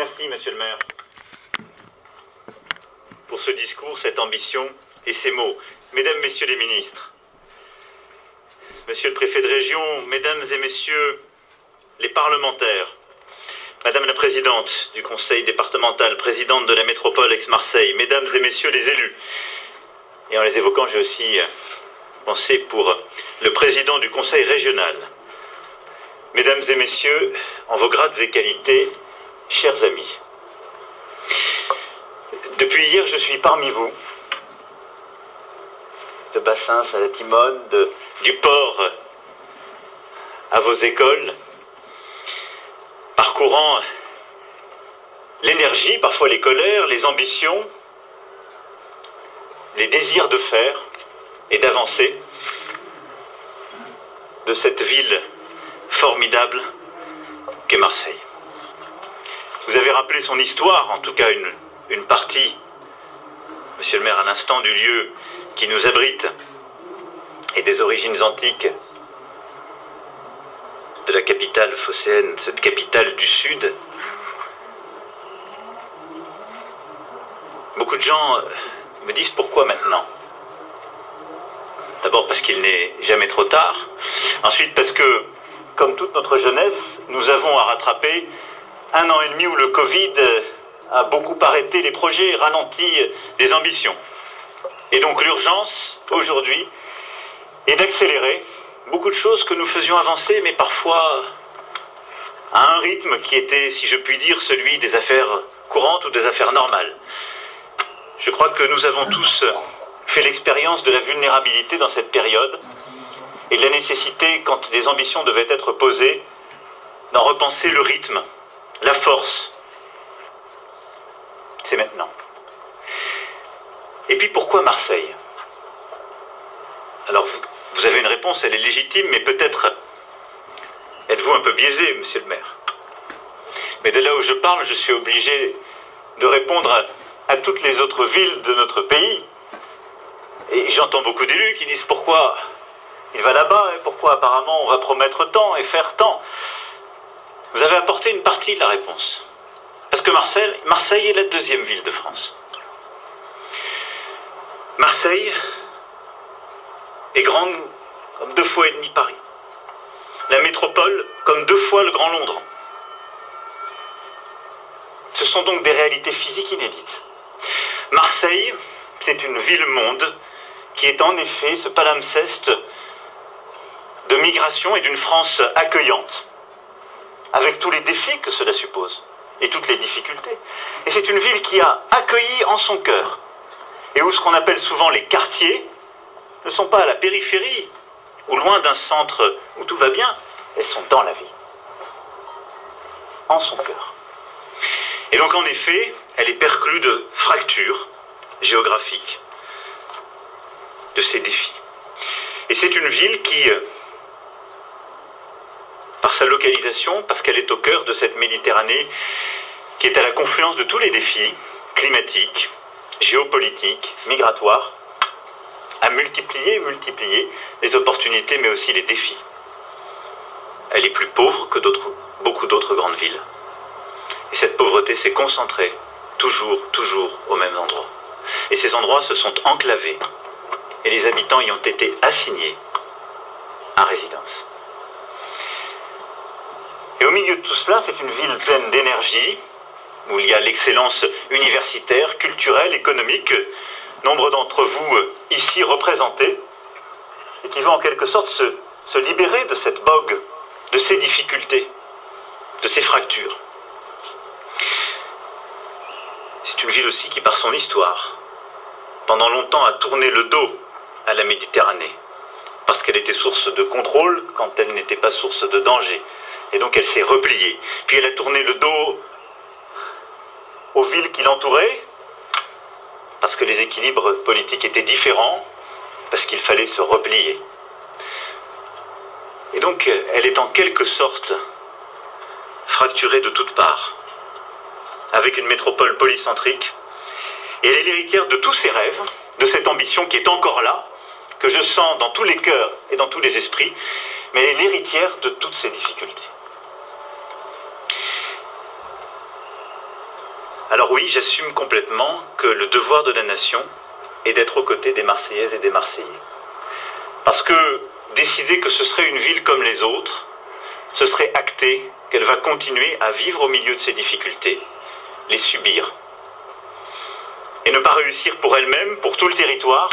Merci, monsieur le maire, pour ce discours, cette ambition et ces mots. Mesdames, messieurs les ministres, monsieur le préfet de région, mesdames et messieurs les parlementaires, madame la présidente du conseil départemental, présidente de la métropole Aix-Marseille, mesdames et messieurs les élus, et en les évoquant, j'ai aussi pensé pour le président du conseil régional, mesdames et messieurs, en vos grades et qualités, chers amis. Depuis hier, je suis parmi vous, de Bassins à la Timone, du port à vos écoles, parcourant l'énergie, parfois les colères, les ambitions, les désirs de faire et d'avancer de cette ville formidable qu'est Marseille. Vous avez rappelé son histoire, en tout cas une, une partie, monsieur le maire, à l'instant, du lieu qui nous abrite et des origines antiques de la capitale phocéenne, cette capitale du Sud. Beaucoup de gens euh, me disent pourquoi maintenant? D'abord parce qu'il n'est jamais trop tard. Ensuite parce que, comme toute notre jeunesse, nous avons à rattraper un an et demi où le Covid a beaucoup arrêté les projets, ralenti des ambitions. Et donc l'urgence, aujourd'hui, est d'accélérer beaucoup de choses que nous faisions avancer, mais parfois à un rythme qui était, si je puis dire, celui des affaires courantes ou des affaires normales. Je crois que nous avons tous fait l'expérience de la vulnérabilité dans cette période et de la nécessité, quand des ambitions devaient être posées, d'en repenser le rythme, la force. C'est maintenant. Et puis pourquoi Marseille? Alors vous, avez une réponse, elle est légitime, mais peut-être êtes-vous un peu biaisé, monsieur le maire. Mais de là où je parle, je suis obligé de répondre à, à toutes les autres villes de notre pays. Et j'entends beaucoup d'élus qui disent pourquoi il va là-bas et pourquoi apparemment on va promettre tant et faire tant. Vous avez apporté une partie de la réponse. Parce que Marseille, Marseille est la deuxième ville de France. Marseille est grande comme deux fois et demi Paris. La métropole comme deux fois le Grand Londres. Ce sont donc des réalités physiques inédites. Marseille, c'est une ville-monde qui est en effet ce palimpseste de migration et d'une France accueillante, avec tous les défis que cela suppose et toutes les difficultés. Et c'est une ville qui a accueilli en son cœur, et où ce qu'on appelle souvent les quartiers ne sont pas à la périphérie ou loin d'un centre où tout va bien, elles sont dans la vie, en son cœur. Et donc en effet, elle est perclue de fractures géographiques, de ces défis. Et c'est une ville qui, euh, par sa localisation, parce qu'elle est au cœur de cette Méditerranée, qui est à la confluence de tous les défis climatiques, géopolitiques, migratoires, a multiplié et multiplié les opportunités, mais aussi les défis. Elle est plus pauvre que beaucoup d'autres grandes villes. Et cette pauvreté s'est concentrée toujours, toujours au même endroit. Et ces endroits se sont enclavés et les habitants y ont été assignés à résidence. Et au milieu de tout cela, c'est une ville pleine d'énergie, où il y a l'excellence universitaire, culturelle, économique, nombre d'entre vous euh, ici représentés, et qui va en quelque sorte se, se libérer de cette bogue, de ces difficultés, de ces fractures. C'est une ville aussi qui, par son histoire, pendant longtemps a tourné le dos à la Méditerranée, parce qu'elle était source de contrôle quand elle n'était pas source de danger. Et donc elle s'est repliée. Puis elle a tourné le dos aux villes qui l'entouraient, parce que les équilibres politiques étaient différents, parce qu'il fallait se replier. Et donc elle est en quelque sorte fracturée de toutes parts, avec une métropole polycentrique. Et elle est l'héritière de tous ses rêves, de cette ambition qui est encore là, que je sens dans tous les cœurs et dans tous les esprits, mais elle est l'héritière de toutes ces difficultés. Alors oui, j'assume complètement que le devoir de la nation est d'être aux côtés des Marseillaises et des Marseillais. Parce que décider que ce serait une ville comme les autres, ce serait acter qu'elle va continuer à vivre au milieu de ces difficultés, les subir, et ne pas réussir pour elle-même, pour tout le territoire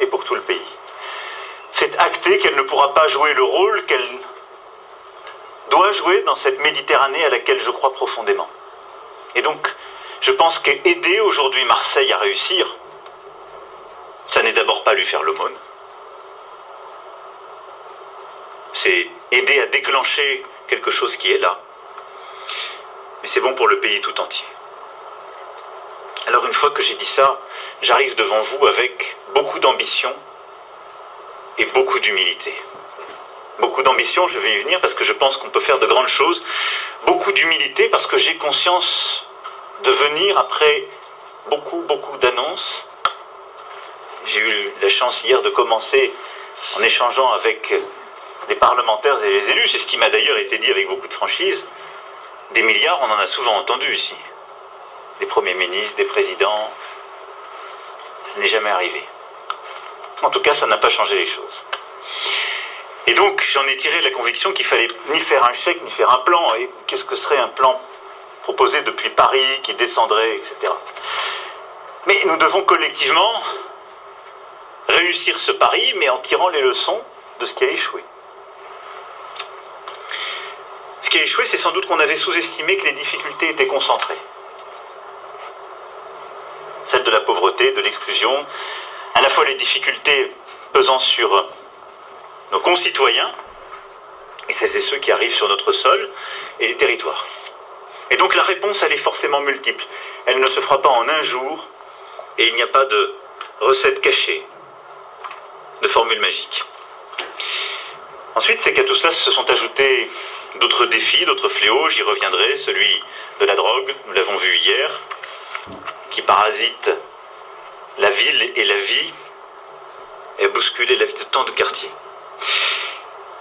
et pour tout le pays. C'est acter qu'elle ne pourra pas jouer le rôle qu'elle doit jouer dans cette Méditerranée à laquelle je crois profondément. Je pense qu'aider aujourd'hui Marseille à réussir, ça n'est d'abord pas lui faire l'aumône, c'est aider à déclencher quelque chose qui est là. Mais c'est bon pour le pays tout entier. Alors une fois que j'ai dit ça, j'arrive devant vous avec beaucoup d'ambition et beaucoup d'humilité. Beaucoup d'ambition, je vais y venir parce que je pense qu'on peut faire de grandes choses. Beaucoup d'humilité parce que j'ai conscience de venir après beaucoup, beaucoup d'annonces. J'ai eu la chance hier de commencer en échangeant avec les parlementaires et les élus. C'est ce qui m'a d'ailleurs été dit avec beaucoup de franchise. Des milliards, on en a souvent entendu ici. Des premiers ministres, des présidents. Ça n'est jamais arrivé. En tout cas, ça n'a pas changé les choses. Et donc, j'en ai tiré la conviction qu'il fallait ni faire un chèque, ni faire un plan. Et qu'est-ce que serait un plan proposé depuis Paris, qui descendrait, etc. Mais nous devons collectivement réussir ce pari, mais en tirant les leçons de ce qui a échoué. Ce qui a échoué, c'est sans doute qu'on avait sous-estimé que les difficultés étaient concentrées. Celles de la pauvreté, de l'exclusion, à la fois les difficultés pesant sur nos concitoyens, et celles et ceux qui arrivent sur notre sol, et les territoires. Et donc la réponse, elle est forcément multiple. Elle ne se fera pas en un jour, et il n'y a pas de recette cachée, de formule magique. Ensuite, c'est qu'à tout cela se sont ajoutés d'autres défis, d'autres fléaux, j'y reviendrai, celui de la drogue, nous l'avons vu hier, qui parasite la ville et la vie, et a bousculé la vie de tant de quartiers.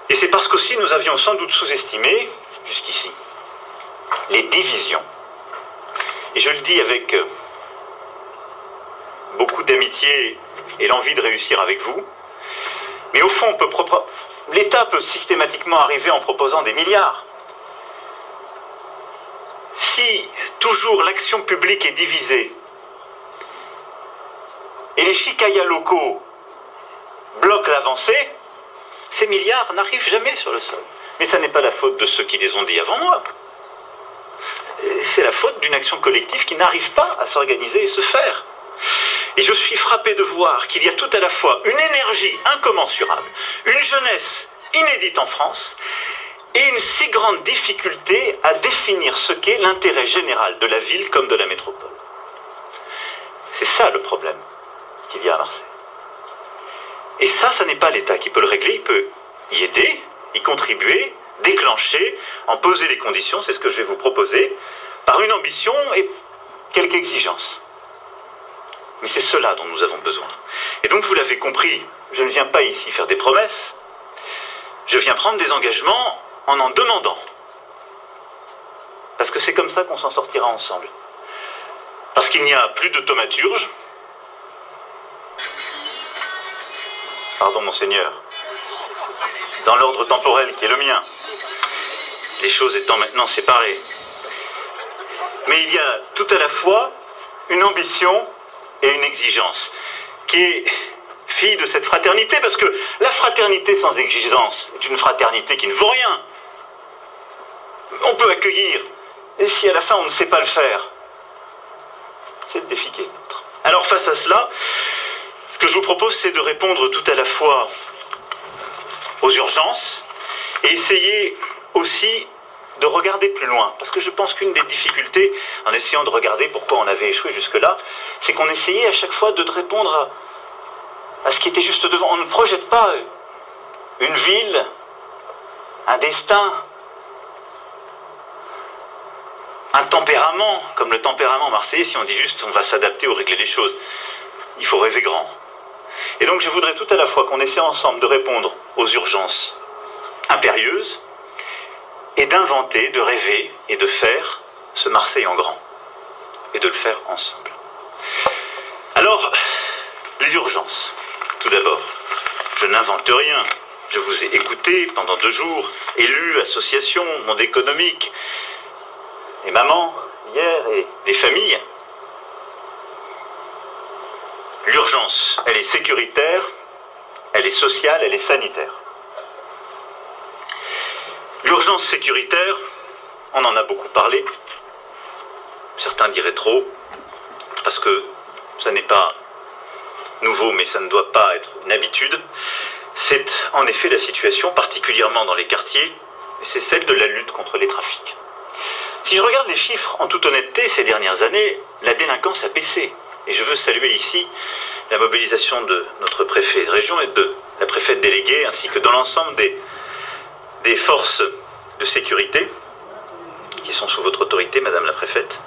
Et c'est parce qu'aussi nous avions sans doute sous-estimé, jusqu'ici, les divisions. Et je le dis avec euh, beaucoup d'amitié et l'envie de réussir avec vous. Mais au fond, l'État peut systématiquement arriver en proposant des milliards. Si toujours l'action publique est divisée et les chicayas locaux bloquent l'avancée, ces milliards n'arrivent jamais sur le sol. Mais ça n'est pas la faute de ceux qui les ont dit avant moi. C'est la faute d'une action collective qui n'arrive pas à s'organiser et se faire. Et je suis frappé de voir qu'il y a tout à la fois une énergie incommensurable, une jeunesse inédite en France, et une si grande difficulté à définir ce qu'est l'intérêt général de la ville comme de la métropole. C'est ça le problème qu'il y a à Marseille. Et ça, ça n'est pas l'État qui peut le régler, il peut y aider, y contribuer, déclencher, en poser les conditions, c'est ce que je vais vous proposer, par une ambition et quelques exigences. Mais c'est cela dont nous avons besoin. Et donc vous l'avez compris, je ne viens pas ici faire des promesses, je viens prendre des engagements en en demandant. Parce que c'est comme ça qu'on s'en sortira ensemble. Parce qu'il n'y a plus de thaumaturge. Pardon monseigneur. Dans l'ordre temporel qui est le mien. Les choses étant maintenant séparées. Mais il y a tout à la fois une ambition et une exigence, qui est fille de cette fraternité, parce que la fraternité sans exigence est une fraternité qui ne vaut rien. On peut accueillir, et si à la fin on ne sait pas le faire, c'est le défi qui est. Alors face à cela, ce que je vous propose, c'est de répondre tout à la fois aux urgences et essayer aussi de regarder plus loin. Parce que je pense qu'une des difficultés, en essayant de regarder pourquoi on avait échoué jusque-là, c'est qu'on essayait à chaque fois de répondre à, ce qui était juste devant. On ne projette pas une ville, un destin, un tempérament, comme le tempérament marseillais, si on dit juste on va s'adapter ou régler les choses. Il faut rêver grand. Et donc je voudrais tout à la fois qu'on essaie ensemble de répondre aux urgences impérieuses, et d'inventer, de rêver et de faire ce Marseille en grand. et de le faire ensemble. Alors, les urgences, tout d'abord. Je n'invente rien. Je vous ai écouté pendant deux jours, élus, associations, monde économique, et maman, hier, et les familles. L'urgence, elle est sécuritaire, elle est sociale, elle est sanitaire. L'urgence sécuritaire, on en a beaucoup parlé. Certains diraient trop, parce que ça n'est pas nouveau, mais ça ne doit pas être une habitude. C'est en effet la situation, particulièrement dans les quartiers, et c'est celle de la lutte contre les trafics. Si je regarde les chiffres en toute honnêteté ces dernières années, la délinquance a baissé. Et je veux saluer ici la mobilisation de notre préfet de région et de la préfète déléguée, ainsi que dans l'ensemble des, des forces de sécurité qui sont sous votre autorité, Madame la préfète.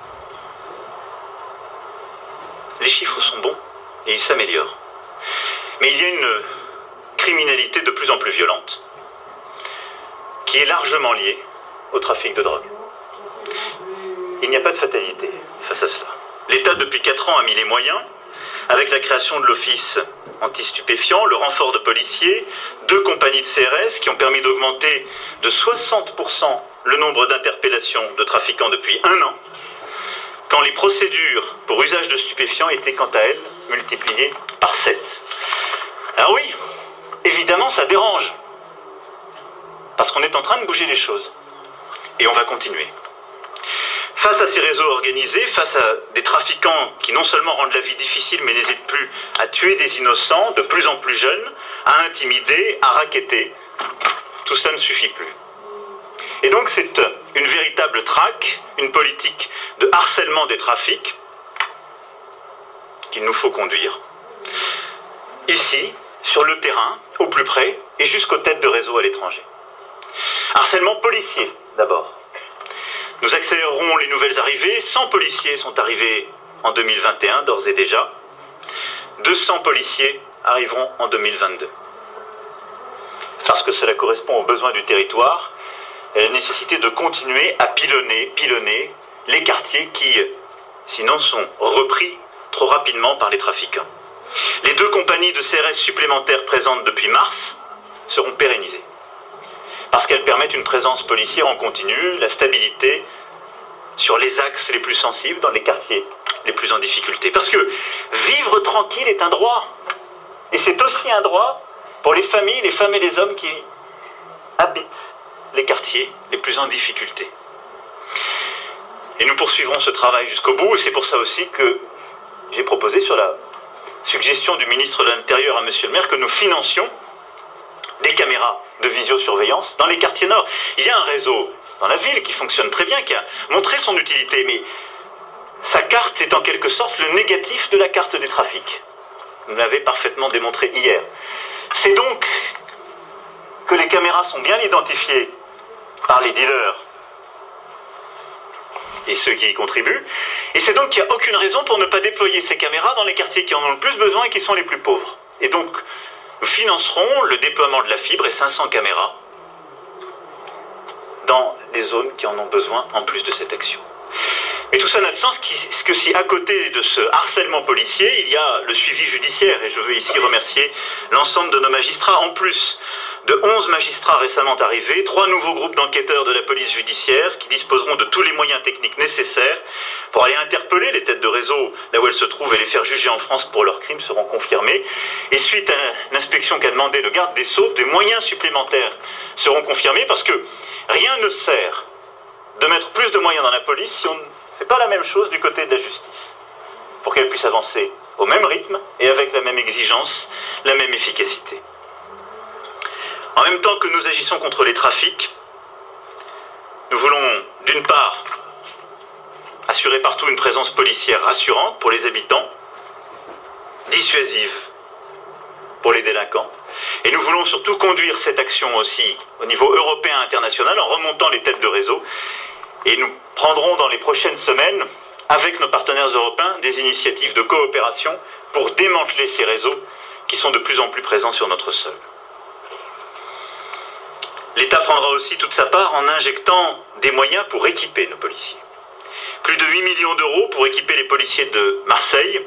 Les chiffres sont bons et ils s'améliorent. Mais il y a une criminalité de plus en plus violente qui est largement liée au trafic de drogue. Il n'y a pas de fatalité face à cela. L'État, depuis 4 ans, a mis les moyens, avec la création de l'Office anti-stupéfiant, le renfort de policiers, deux compagnies de CRS qui ont permis d'augmenter de 60% le nombre d'interpellations de trafiquants depuis un an, quand les procédures pour usage de stupéfiants étaient quant à elles multipliées par 7. Alors oui, évidemment, ça dérange, parce qu'on est en train de bouger les choses, et on va continuer. Face à ces réseaux organisés, face à des trafiquants qui non seulement rendent la vie difficile, mais n'hésitent plus à tuer des innocents, de plus en plus jeunes, à intimider, à raqueter, tout ça ne suffit plus. Et donc c'est une véritable traque, une politique de harcèlement des trafics qu'il nous faut conduire. Ici, sur le terrain, au plus près, et jusqu'aux têtes de réseaux à l'étranger. Harcèlement policier, d'abord. Nous accélérerons les nouvelles arrivées. 100 policiers sont arrivés en 2021, d'ores et déjà. 200 policiers arriveront en 2022. Parce que cela correspond aux besoins du territoire et à la nécessité de continuer à pilonner, pilonner les quartiers qui, sinon, sont repris trop rapidement par les trafiquants. Les deux compagnies de CRS supplémentaires présentes depuis mars seront pérennisées parce qu'elles permettent une présence policière en continu, la stabilité sur les axes les plus sensibles, dans les quartiers les plus en difficulté. Parce que vivre tranquille est un droit. Et c'est aussi un droit pour les familles, les femmes et les hommes qui habitent les quartiers les plus en difficulté. Et nous poursuivrons ce travail jusqu'au bout, et c'est pour ça aussi que j'ai proposé sur la suggestion du ministre de l'Intérieur à Monsieur le maire que nous financions des caméras de visiosurveillance dans les quartiers nord. Il y a un réseau dans la ville qui fonctionne très bien, qui a montré son utilité, mais sa carte est en quelque sorte le négatif de la carte des trafics. Vous l'avez parfaitement démontré hier. C'est donc que les caméras sont bien identifiées par les dealers et ceux qui y contribuent. Et c'est donc qu'il n'y a aucune raison pour ne pas déployer ces caméras dans les quartiers qui en ont le plus besoin et qui sont les plus pauvres. Et donc, nous financerons le déploiement de la fibre et 500 caméras dans les zones qui en ont besoin en plus de cette action. Mais tout ça n'a de sens que si à côté de ce harcèlement policier, il y a le suivi judiciaire. Et je veux ici remercier l'ensemble de nos magistrats. En plus de 11 magistrats récemment arrivés, trois nouveaux groupes d'enquêteurs de la police judiciaire qui disposeront de tous les moyens techniques nécessaires pour aller interpeller les têtes de réseau là où elles se trouvent et les faire juger en France pour leurs crimes seront confirmés. Et suite à l'inspection qu'a demandé le garde des Sceaux, des moyens supplémentaires seront confirmés parce que rien ne sert de mettre plus de moyens dans la police si on ne fait pas la même chose du côté de la justice, pour qu'elle puisse avancer au même rythme et avec la même exigence, la même efficacité. En même temps que nous agissons contre les trafics, nous voulons d'une part assurer partout une présence policière rassurante pour les habitants, dissuasive pour les délinquants. Et nous voulons surtout conduire cette action aussi au niveau européen et international en remontant les têtes de réseau et nous prendrons dans les prochaines semaines, avec nos partenaires européens, des initiatives de coopération pour démanteler ces réseaux qui sont de plus en plus présents sur notre sol. L'État prendra aussi toute sa part en injectant des moyens pour équiper nos policiers. Plus de 8 millions d'euros pour équiper les policiers de Marseille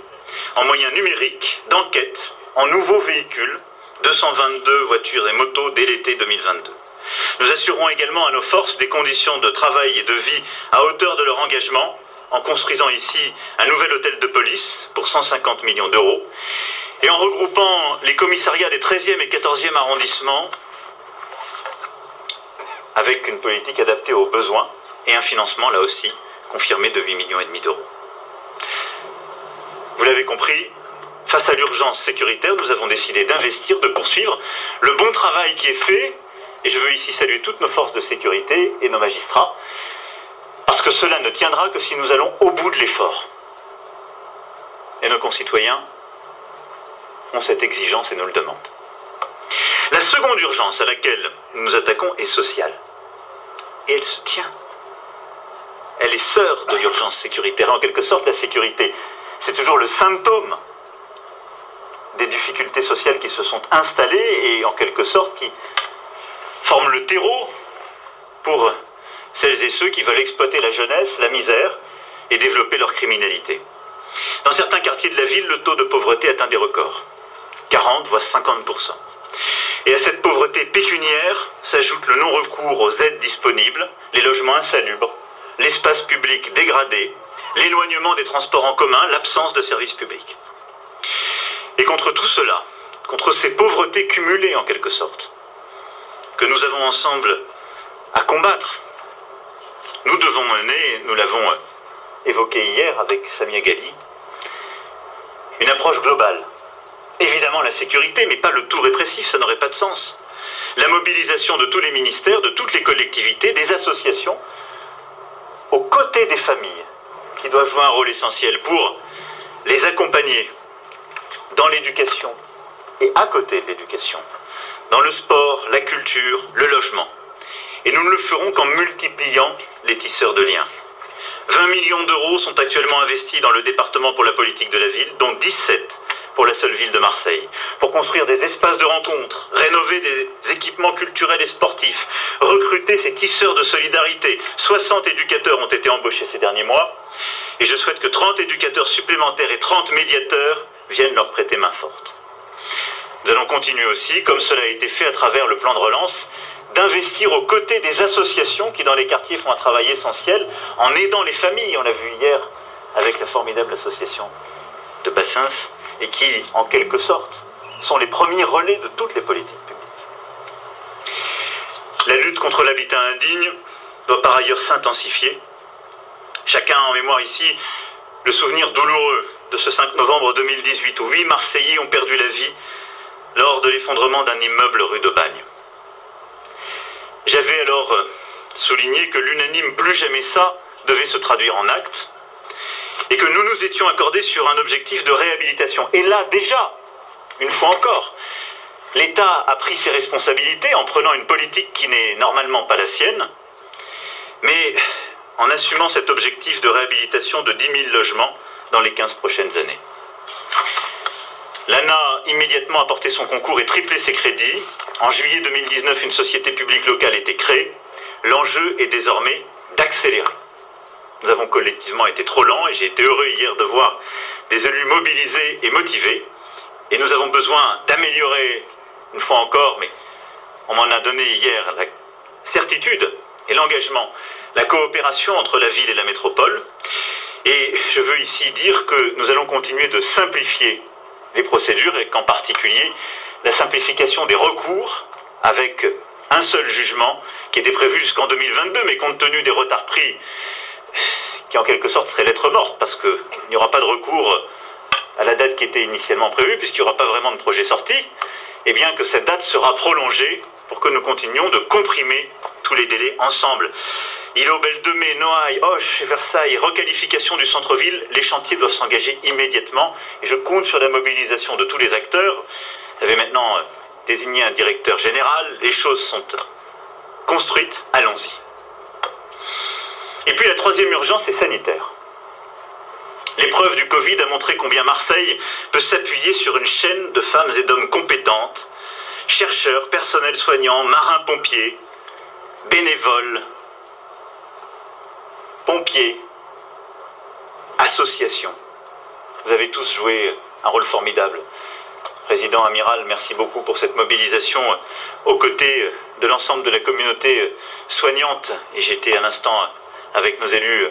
en moyens numériques, d'enquête, en nouveaux véhicules, 222 voitures et motos dès l'été 2022. Nous assurerons également à nos forces des conditions de travail et de vie à hauteur de leur engagement en construisant ici un nouvel hôtel de police pour 150 millions d'euros et en regroupant les commissariats des 13e et 14e arrondissements avec une politique adaptée aux besoins et un financement là aussi confirmé de 8 millions d'euros. Vous l'avez compris, face à l'urgence sécuritaire, nous avons décidé d'investir, de poursuivre le bon travail qui est fait, et je veux ici saluer toutes nos forces de sécurité et nos magistrats, parce que cela ne tiendra que si nous allons au bout de l'effort. Et nos concitoyens ont cette exigence et nous le demandent. La seconde urgence à laquelle nous nous attaquons est sociale. Et elle se tient. Elle est sœur de l'urgence sécuritaire. En quelque sorte, la sécurité, c'est toujours le symptôme des difficultés sociales qui se sont installées et en quelque sorte qui forment le terreau pour celles et ceux qui veulent exploiter la jeunesse, la misère et développer leur criminalité. Dans certains quartiers de la ville, le taux de pauvreté atteint des records. 40 voire 50%. Et à cette pauvreté pécuniaire s'ajoute le non-recours aux aides disponibles, les logements insalubres, l'espace public dégradé, l'éloignement des transports en commun, l'absence de services publics. Et contre tout cela, contre ces pauvretés cumulées en quelque sorte, que nous avons ensemble à combattre, nous devons mener, nous l'avons évoqué hier avec Samia Gali, une approche globale Évidemment la sécurité, mais pas le tout répressif, ça n'aurait pas de sens. La mobilisation de tous les ministères, de toutes les collectivités, des associations, aux côtés des familles, qui doivent jouer un rôle essentiel pour les accompagner dans l'éducation et à côté de l'éducation, dans le sport, la culture, le logement. Et nous ne le ferons qu'en multipliant les tisseurs de liens. 20 millions d'euros sont actuellement investis dans le département pour la politique de la ville, dont 17 pour la seule ville de Marseille, pour construire des espaces de rencontre, rénover des équipements culturels et sportifs, recruter ces tisseurs de solidarité. 60 éducateurs ont été embauchés ces derniers mois, et je souhaite que 30 éducateurs supplémentaires et 30 médiateurs viennent leur prêter main forte. Nous allons continuer aussi, comme cela a été fait à travers le plan de relance, d'investir aux côtés des associations qui dans les quartiers font un travail essentiel en aidant les familles. On l'a vu hier avec la formidable association de Bassins et qui, en quelque sorte, sont les premiers relais de toutes les politiques publiques. La lutte contre l'habitat indigne doit par ailleurs s'intensifier. Chacun a en mémoire ici le souvenir douloureux de ce 5 novembre 2018 où huit Marseillais ont perdu la vie lors de l'effondrement d'un immeuble rue de Bagne. J'avais alors souligné que l'unanime plus jamais ça devait se traduire en actes et que nous nous étions accordés sur un objectif de réhabilitation. Et là, déjà, une fois encore, l'État a pris ses responsabilités en prenant une politique qui n'est normalement pas la sienne, mais en assumant cet objectif de réhabilitation de 10 000 logements dans les 15 prochaines années. L'ANA a immédiatement apporté son concours et triplé ses crédits. En juillet 2019, une société publique locale a été créée. L'enjeu est désormais d'accélérer. Nous avons collectivement été trop lents et j'ai été heureux hier de voir des élus mobilisés et motivés. Et nous avons besoin d'améliorer, une fois encore, mais on m'en a donné hier la certitude et l'engagement, la coopération entre la ville et la métropole. Et je veux ici dire que nous allons continuer de simplifier les procédures et qu'en particulier la simplification des recours avec un seul jugement qui était prévu jusqu'en 2022, mais compte tenu des retards pris qui en quelque sorte serait lettre morte, parce qu'il n'y aura pas de recours à la date qui était initialement prévue, puisqu'il n'y aura pas vraiment de projet sorti, et bien que cette date sera prolongée pour que nous continuions de comprimer tous les délais ensemble. Îlot, Belle de Mai, Noailles, Hoche, Versailles, requalification du centre-ville, les chantiers doivent s'engager immédiatement, et je compte sur la mobilisation de tous les acteurs. Vous avez maintenant euh, désigné un directeur général, les choses sont construites, allons-y. Et puis la troisième urgence est sanitaire. L'épreuve du Covid a montré combien Marseille peut s'appuyer sur une chaîne de femmes et d'hommes compétentes, chercheurs, personnels soignants, marins-pompiers, bénévoles, pompiers, association. Vous avez tous joué un rôle formidable. Président Amiral, merci beaucoup pour cette mobilisation aux côtés de l'ensemble de la communauté soignante. Et j'étais à l'instant avec nos élus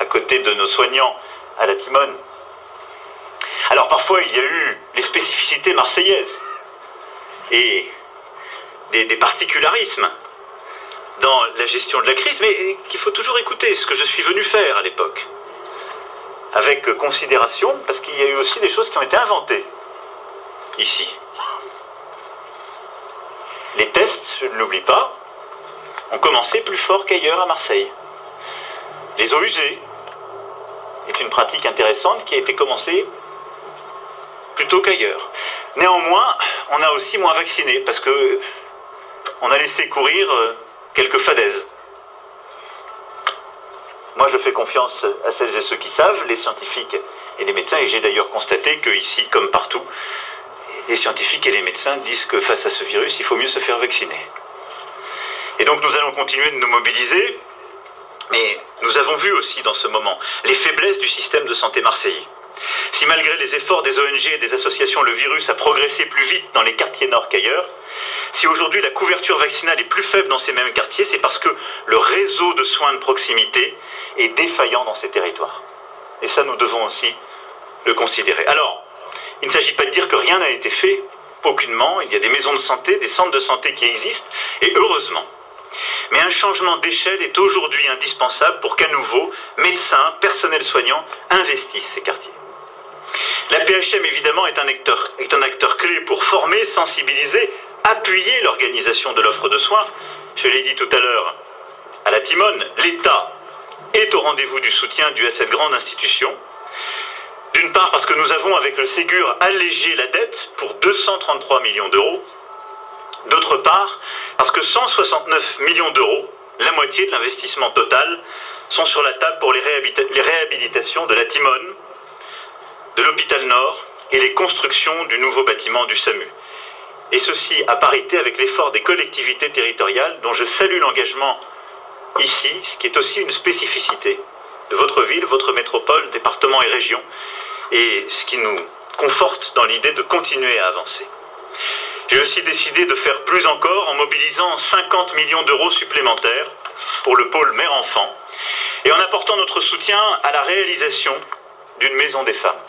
à côté de nos soignants à la Timone. Alors parfois il y a eu les spécificités marseillaises et des, des particularismes dans la gestion de la crise, mais qu'il faut toujours écouter, ce que je suis venu faire à l'époque, avec considération, parce qu'il y a eu aussi des choses qui ont été inventées ici. Les tests, je ne l'oublie pas, ont commencé plus fort qu'ailleurs à Marseille. Les eaux usées est une pratique intéressante qui a été commencée plutôt qu'ailleurs. Néanmoins, on a aussi moins vacciné parce que on a laissé courir euh, quelques fadaises. Moi, je fais confiance à celles et ceux qui savent, les scientifiques et les médecins, et j'ai d'ailleurs constaté qu'ici, comme partout, les scientifiques et les médecins disent que face à ce virus, il faut mieux se faire vacciner. Et donc nous allons continuer de nous mobiliser, mais nous avons vu aussi dans ce moment les faiblesses du système de santé marseillais. Si malgré les efforts des ONG et des associations, le virus a progressé plus vite dans les quartiers nord qu'ailleurs, si aujourd'hui la couverture vaccinale est plus faible dans ces mêmes quartiers, c'est parce que le réseau de soins de proximité est défaillant dans ces territoires. Et ça, nous devons aussi le considérer. Alors, il ne s'agit pas de dire que rien n'a été fait, aucunement. Il y a des maisons de santé, des centres de santé qui existent, et heureusement. Mais un changement d'échelle est aujourd'hui indispensable pour qu'à nouveau, médecins, personnel soignant investissent ces quartiers. La PHM, évidemment, est un, acteur, est un acteur clé pour former, sensibiliser, appuyer l'organisation de l'offre de soins. Je l'ai dit tout à l'heure, à la Timone, l'État est au rendez-vous du soutien dû à cette grande institution. D'une part parce que nous avons avec le Ségur allégé la dette pour 233 millions d'euros. D'autre part parce que 169 millions d'euros, la moitié de l'investissement total, sont sur la table pour les, réhabilitations de la Timone, de l'hôpital Nord et les constructions du nouveau bâtiment du SAMU. Et ceci à parité avec l'effort des collectivités territoriales dont je salue l'engagement ici, ce qui est aussi une spécificité de votre ville, votre métropole, département et région, et ce qui nous conforte dans l'idée de continuer à avancer. J'ai aussi décidé de faire plus encore en mobilisant 50 millions d'euros supplémentaires pour le pôle mère-enfant et en apportant notre soutien à la réalisation d'une maison des femmes.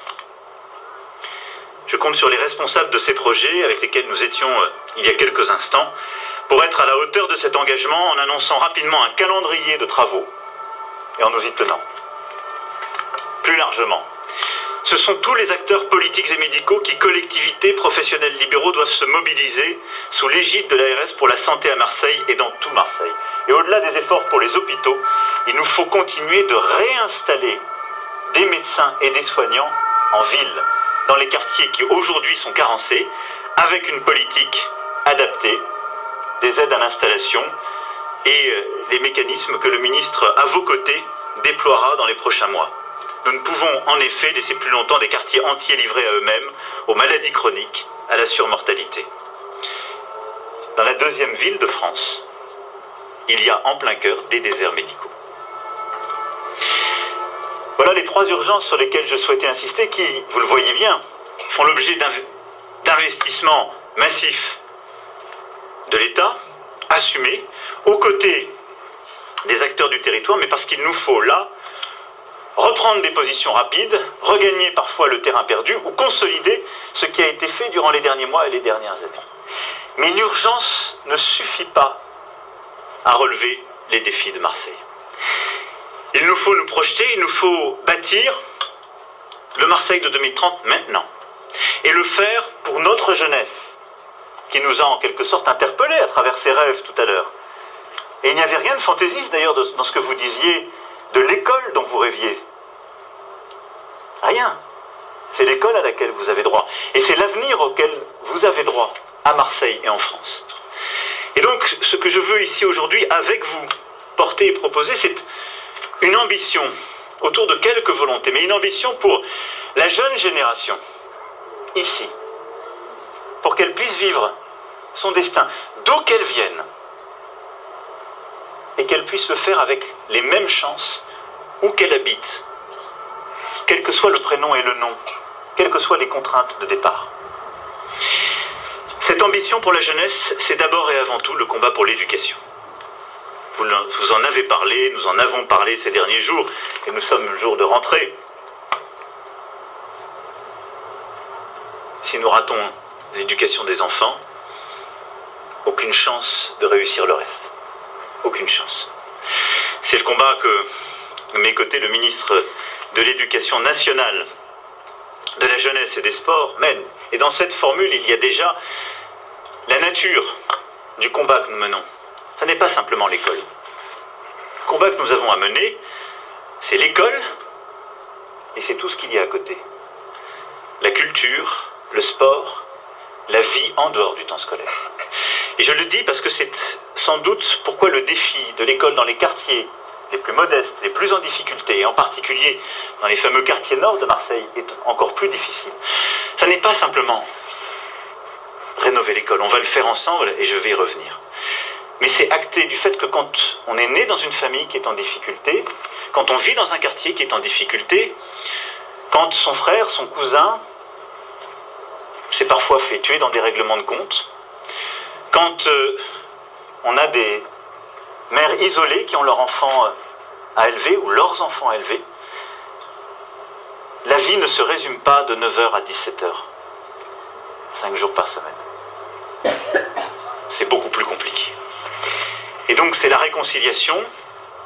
Je compte sur les responsables de ces projets avec lesquels nous étions euh, il y a quelques instants pour être à la hauteur de cet engagement en annonçant rapidement un calendrier de travaux et en nous y tenant. Plus largement, ce sont tous les acteurs politiques et médicaux qui, collectivités, professionnels libéraux, doivent se mobiliser sous l'égide de l'ARS pour la santé à Marseille et dans tout Marseille. Et au-delà des efforts pour les hôpitaux, il nous faut continuer de réinstaller des médecins et des soignants en ville, dans les quartiers qui aujourd'hui sont carencés, avec une politique adaptée, des aides à l'installation et euh, les mécanismes que le ministre à vos côtés déploiera dans les prochains mois. Nous ne pouvons en effet laisser plus longtemps des quartiers entiers livrés à eux-mêmes, aux maladies chroniques, à la surmortalité. Dans la deuxième ville de France, il y a en plein cœur des déserts médicaux. Voilà les trois urgences sur lesquelles je souhaitais insister qui, vous le voyez bien, font l'objet d'investissements massifs de l'État, assumés, aux côtés des acteurs du territoire, mais parce qu'il nous faut là reprendre des positions rapides, regagner parfois le terrain perdu ou consolider ce qui a été fait durant les derniers mois et les dernières années. Mais l'urgence ne suffit pas à relever les défis de Marseille. Il nous faut nous projeter, il nous faut bâtir le Marseille de 2030 maintenant. Et le faire pour notre jeunesse, qui nous a en quelque sorte interpellés à travers ses rêves tout à l'heure. Et il n'y avait rien de fantaisiste d'ailleurs dans ce que vous disiez de l'école dont vous rêviez. Rien. C'est l'école à laquelle vous avez droit. Et c'est l'avenir auquel vous avez droit à Marseille et en France. Et donc, ce que je veux ici aujourd'hui, avec vous, porter et proposer, c'est une ambition autour de quelques volontés, mais une ambition pour la jeune génération, ici, pour qu'elle puisse vivre son destin, d'où qu'elle vienne, et qu'elle puisse le faire avec les mêmes chances où qu'elle habite quel que soit le prénom et le nom, quelles que soient les contraintes de départ. Cette ambition pour la jeunesse, c'est d'abord et avant tout le combat pour l'éducation. Vous, en avez parlé, nous en avons parlé ces derniers jours, et nous sommes le jour de rentrée. Si nous ratons l'éducation des enfants, aucune chance de réussir le reste. Aucune chance. C'est le combat que, de mes côtés, le ministre de l'Éducation nationale, de la jeunesse et des sports mène. Et dans cette formule, il y a déjà la nature du combat que nous menons. Ce n'est pas simplement l'école. Le combat que nous avons à mener, c'est l'école et c'est tout ce qu'il y a à côté. La culture, le sport, la vie en dehors du temps scolaire. Et je le dis parce que c'est sans doute pourquoi le défi de l'école dans les quartiers les plus modestes, les plus en difficulté, et en particulier dans les fameux quartiers nord de Marseille, est encore plus difficile. Ça n'est pas simplement rénover l'école, on va le faire ensemble et je vais y revenir. Mais c'est acté du fait que quand on est né dans une famille qui est en difficulté, quand on vit dans un quartier qui est en difficulté, quand son frère, son cousin s'est parfois fait tuer dans des règlements de compte, quand euh, on a des mères isolées qui ont leurs enfants euh, à élever ou leurs enfants à élever, la vie ne se résume pas de 9h à 17h, 5 jours par semaine. C'est beaucoup plus compliqué. Et donc c'est la réconciliation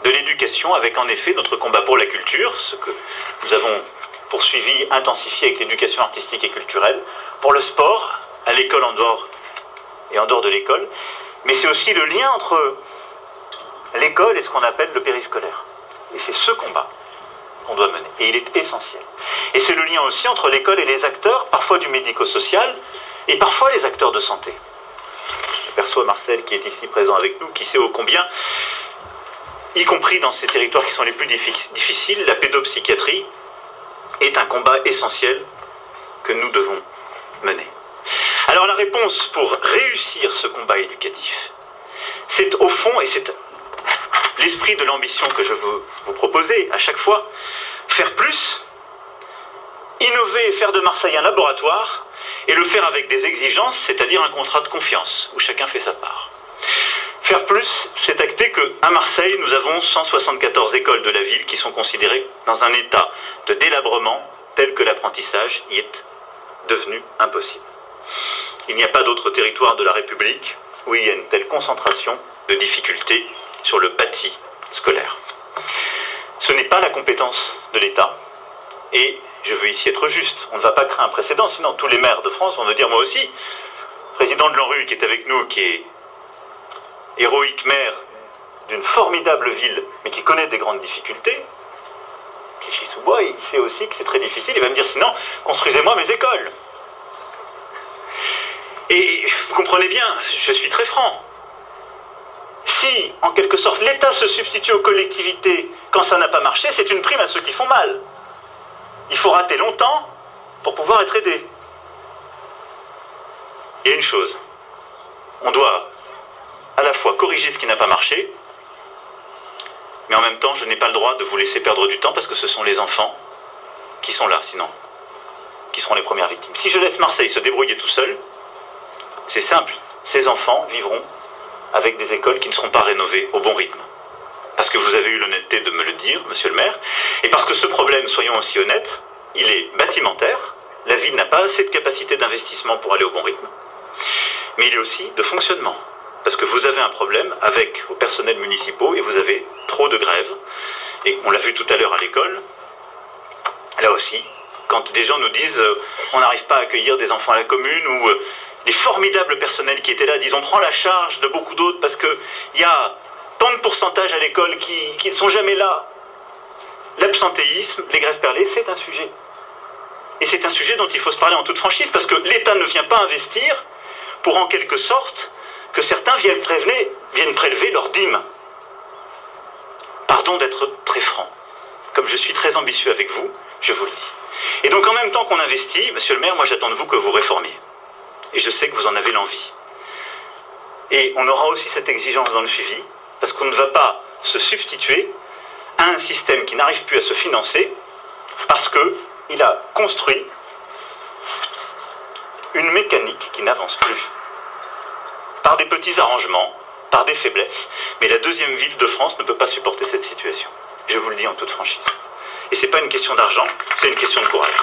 de l'éducation avec en effet notre combat pour la culture, ce que nous avons poursuivi, intensifié avec l'éducation artistique et culturelle, pour le sport, à l'école en dehors et en dehors de l'école, mais c'est aussi le lien entre l'école et ce qu'on appelle le périscolaire. Et c'est ce combat qu'on doit mener. Et il est essentiel. Et c'est le lien aussi entre l'école et les acteurs, parfois du médico-social, et parfois les acteurs de santé. Je perçois Marcel qui est ici présent avec nous, qui sait ô combien, y compris dans ces territoires qui sont les plus difficiles, la pédopsychiatrie est un combat essentiel que nous devons mener. Alors la réponse pour réussir ce combat éducatif, c'est au fond, et c'est l'esprit de l'ambition que je veux vous proposer à chaque fois, faire plus, innover et faire de Marseille un laboratoire, et le faire avec des exigences, c'est-à-dire un contrat de confiance, où chacun fait sa part. Faire plus, c'est acter qu'à Marseille, nous avons 174 écoles de la ville qui sont considérées dans un état de délabrement tel que l'apprentissage y est devenu impossible. Il n'y a pas d'autre territoire de la République où il y a une telle concentration de difficultés sur le bâti scolaire. Ce n'est pas la compétence de l'État. Et je veux ici être juste. On ne va pas créer un précédent, sinon tous les maires de France vont me dire moi aussi. Président de l'ANRU qui est avec nous, qui est héroïque maire d'une formidable ville, mais qui connaît des grandes difficultés, Clichy-sous-Bois, il sait aussi que c'est très difficile. Il va me dire sinon, construisez-moi mes écoles. Et vous comprenez bien, je suis très franc si, en quelque sorte, l'État se substitue aux collectivités quand ça n'a pas marché, c'est une prime à ceux qui font mal. Il faut rater longtemps pour pouvoir être aidé. Il y a une chose, on doit à la fois corriger ce qui n'a pas marché, mais en même temps, je n'ai pas le droit de vous laisser perdre du temps parce que ce sont les enfants qui sont là, sinon, qui seront les premières victimes. Si je laisse Marseille se débrouiller tout seul, c'est simple, ces enfants vivront avec des écoles qui ne seront pas rénovées au bon rythme. Parce que vous avez eu l'honnêteté de me le dire, monsieur le maire, et parce que ce problème, soyons aussi honnêtes, il est bâtimentaire, la ville n'a pas assez de capacité d'investissement pour aller au bon rythme, mais il est aussi de fonctionnement. Parce que vous avez un problème avec vos personnels municipaux et vous avez trop de grèves. Et on l'a vu tout à l'heure à l'école, là aussi, quand des gens nous disent euh, on n'arrive pas à accueillir des enfants à la commune ou euh, les formidables personnels qui étaient là disent on prend la charge de beaucoup d'autres parce qu'il y a tant de pourcentages à l'école qui, ne sont jamais là. L'absentéisme, les grèves perlées, c'est un sujet. Et c'est un sujet dont il faut se parler en toute franchise parce que l'État ne vient pas investir pour en quelque sorte que certains viennent, prélever, viennent prélever leur dîme. Pardon d'être très franc. Comme je suis très ambitieux avec vous, je vous le dis. Et donc en même temps qu'on investit, monsieur le maire, moi j'attends de vous que vous réformiez. Et je sais que vous en avez l'envie. Et on aura aussi cette exigence dans le suivi, parce qu'on ne va pas se substituer à un système qui n'arrive plus à se financer, parce que il a construit une mécanique qui n'avance plus. Par des petits arrangements, par des faiblesses. Mais la deuxième ville de France ne peut pas supporter cette situation. Je vous le dis en toute franchise. Et ce n'est pas une question d'argent, c'est une question de courage.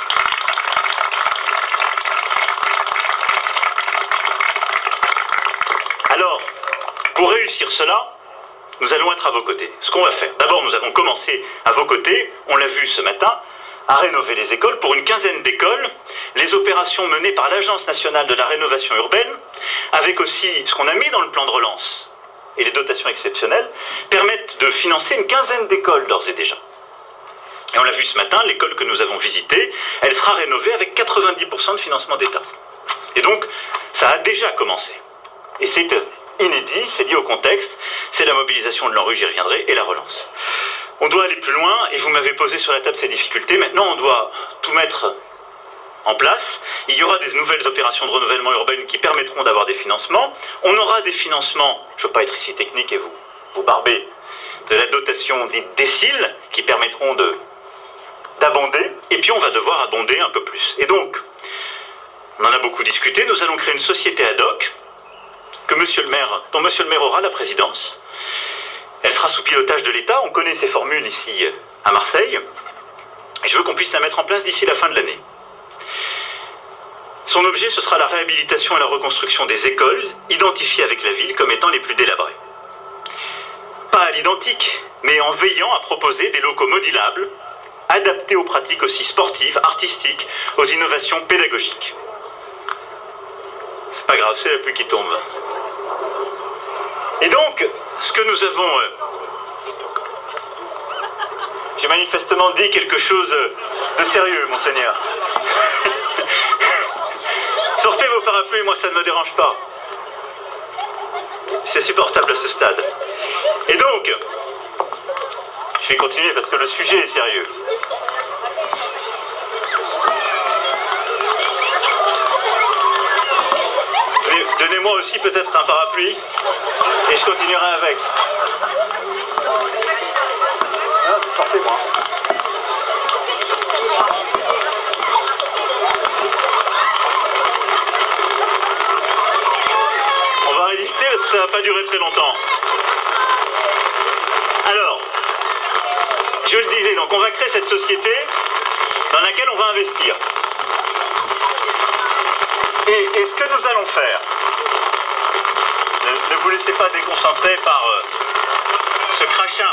Alors, pour réussir cela, nous allons être à vos côtés. Ce qu'on va faire, d'abord nous avons commencé à vos côtés, on l'a vu ce matin, à rénover les écoles. Pour une quinzaine d'écoles, les opérations menées par l'Agence nationale de la rénovation urbaine, avec aussi ce qu'on a mis dans le plan de relance et les dotations exceptionnelles, permettent de financer une quinzaine d'écoles d'ores et déjà. Et on l'a vu ce matin, l'école que nous avons visitée, elle sera rénovée avec 90% de financement d'État. Et donc, ça a déjà commencé. Et c'est inédit, c'est lié au contexte, c'est la mobilisation de l'ANRU, j'y reviendrai, et la relance. On doit aller plus loin, et vous m'avez posé sur la table ces difficultés. Maintenant, on doit tout mettre en place. Il y aura des nouvelles opérations de renouvellement urbain qui permettront d'avoir des financements. On aura des financements, je ne veux pas être ici technique et vous, vous barber, de la dotation dite décile, qui permettront de d'abonder, et puis on va devoir abonder un peu plus. Et donc, on en a beaucoup discuté, nous allons créer une société ad hoc, que monsieur le maire, dont monsieur le maire aura la présidence, elle sera sous pilotage de l'État. On connaît ces formules ici à Marseille. Et je veux qu'on puisse la mettre en place d'ici la fin de l'année. Son objet, ce sera la réhabilitation et la reconstruction des écoles, identifiées avec la ville comme étant les plus délabrées. Pas à l'identique, mais en veillant à proposer des locaux modulables, adaptés aux pratiques aussi sportives, artistiques, aux innovations pédagogiques. C'est pas grave, c'est la pluie qui tombe. Et donc, ce que nous avons... Euh, j'ai manifestement dit quelque chose de sérieux, monseigneur. Sortez vos parapluies, moi ça ne me dérange pas. C'est supportable à ce stade. Et donc, je vais continuer parce que le sujet est sérieux. Donnez-moi aussi peut-être un parapluie et je continuerai avec. Ah, portez-moi. On va résister parce que ça ne va pas durer très longtemps. Alors, je le disais, donc on va créer cette société dans laquelle on va investir. Et, ce que nous allons faire, ne, vous laissez pas déconcentrer par euh, ce crachin.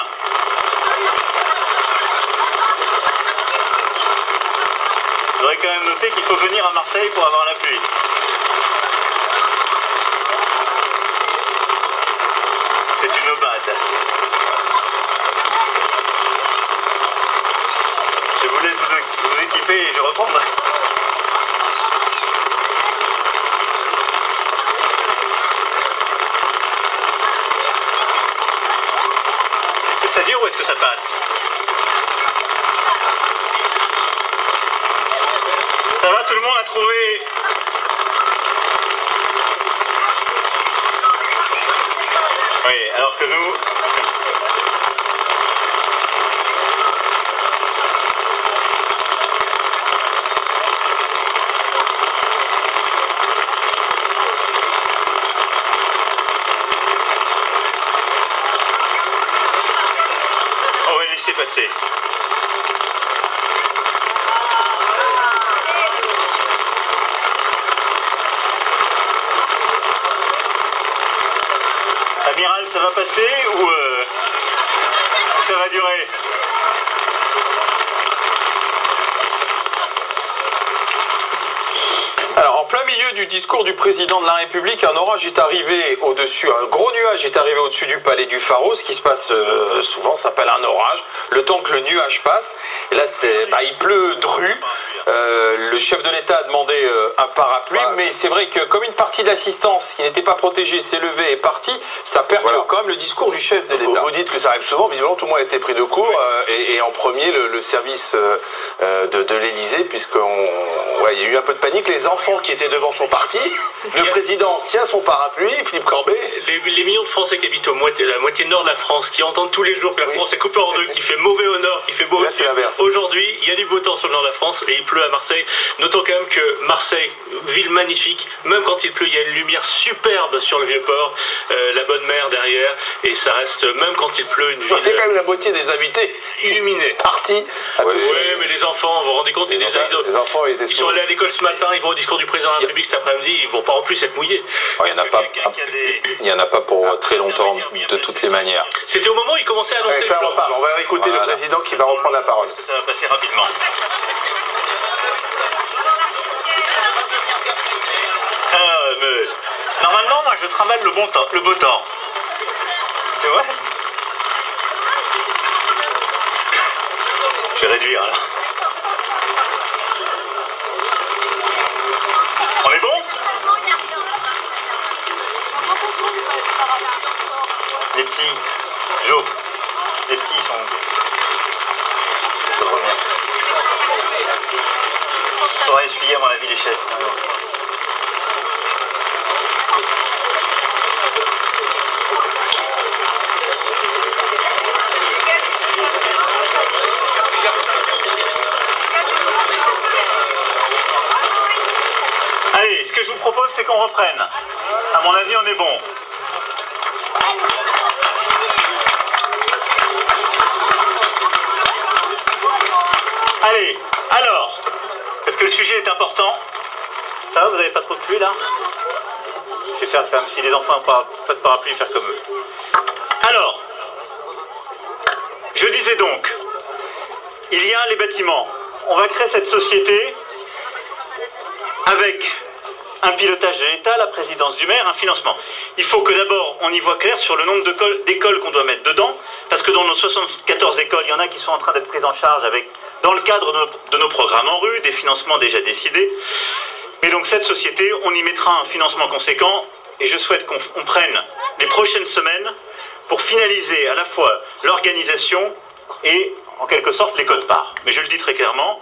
Vous voudrais quand même noter qu'il faut venir à Marseille pour avoir la pluie. C'est une obade. Je vous laisse vous, équiper et je reprendrai. ça dure ou est-ce que ça passe Ça va, tout le monde a trouvé Oui, alors que nous... passer. Amiral, ça va passer ou euh, ça va durer Alors, en plein milieu du discours du président de la République, un orage est arrivé au-dessus, un gros nuage est arrivé au-dessus du palais du Pharaon. Ce qui se passe euh, souvent s'appelle un orage, le temps que le nuage passe. Et là, c'est, bah, il pleut dru. Le chef de l'État a demandé euh, un parapluie, mais c'est vrai que comme une partie de l'assistance qui n'était pas protégée s'est levée et est partie, ça perturbe Voilà. quand même le discours du chef de Vous, l'État. vous dites que ça arrive souvent, visiblement tout le monde a été pris de court, euh, et, et en premier le, le service euh, de, de l'Elysée, puisqu'il ouais, y a eu un peu de panique. Les enfants qui étaient devant sont partis, le président tient son parapluie, Philippe Corbet, Les, les millions de Français qui habitent au moitié, la moitié nord de la France, qui entendent tous les jours que la Oui. France est coupée en deux, qui fait mauvais au nord, qui fait beau Là, au c'est sud. l'inverse. Aujourd'hui, il y a du beau temps sur le nord de la France et il pleut à Marseille. Notons quand même que Marseille, ville magnifique, même quand il pleut, il y a une lumière superbe sur le vieux port, euh, la bonne mer derrière, et ça reste, même quand il pleut, une il y a quand ville même la moitié des invités illuminée. partis. Ouais. Oui, mais les enfants, vous vous rendez compte, les, ils, enfants, les étaient ils sont allés à l'école ce matin, ils vont au discours du président de la République cet après-midi, ils vont pas en plus être mouillés. Il n'y en, a pas- des- il en a pas pour euh, très longtemps, de toutes les manières. C'était au moment où ils commençaient à annoncer Ouais, le ça on plan. en parle, on va écouter Voilà. le président qui va reprendre la parole. Parce que ça va passer rapidement. Normalement, moi, je trimballe le bon temps, le beau temps. C'est vrai? Je vais réduire là. On est bon? Les petits, Jo, les petits sont. Faudra essuyer à mon avis les chaises. sinon- Allez, ce que je vous propose, c'est qu'on reprenne. À mon avis, on est bon. Allez, alors, est-ce que le sujet est important? Ça va, vous n'avez pas trop de pluie là? Je vais faire comme si les enfants n'ont pas, pas de parapluie, faire comme eux. Alors, je disais donc, il y a les bâtiments. On va créer cette société avec un pilotage de l'État, la présidence du maire, un financement. Il faut que d'abord on y voit clair sur le nombre d'écoles qu'on doit mettre dedans, parce que dans nos 74 écoles, il y en a qui sont en train d'être prises en charge dans le cadre de nos, programmes en rue, des financements déjà décidés. Et donc cette société, on y mettra un financement conséquent, et je souhaite qu'on on prenne les prochaines semaines pour finaliser à la fois l'organisation et en quelque sorte les codes parts. Mais je le dis très clairement,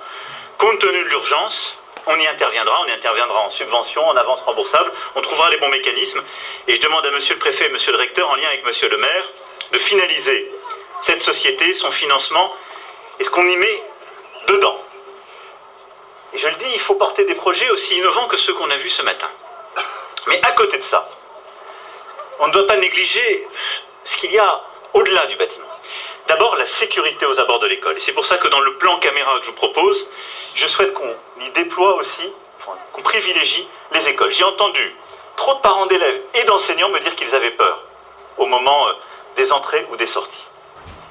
compte tenu de l'urgence, on y interviendra, on y interviendra en subvention, en avance remboursable, on trouvera les bons mécanismes. Et je demande à monsieur le préfet et monsieur le recteur, en lien avec monsieur le maire, de finaliser cette société, son financement, et ce qu'on y met dedans. Et je le dis, il faut porter des projets aussi innovants que ceux qu'on a vus ce matin. Mais à côté de ça, on ne doit pas négliger ce qu'il y a au-delà du bâtiment. D'abord, la sécurité aux abords de l'école. Et c'est pour ça que dans le plan caméra que je vous propose, je souhaite qu'on y déploie aussi, qu'on privilégie les écoles. J'ai entendu trop de parents d'élèves et d'enseignants me dire qu'ils avaient peur au moment euh, des entrées ou des sorties.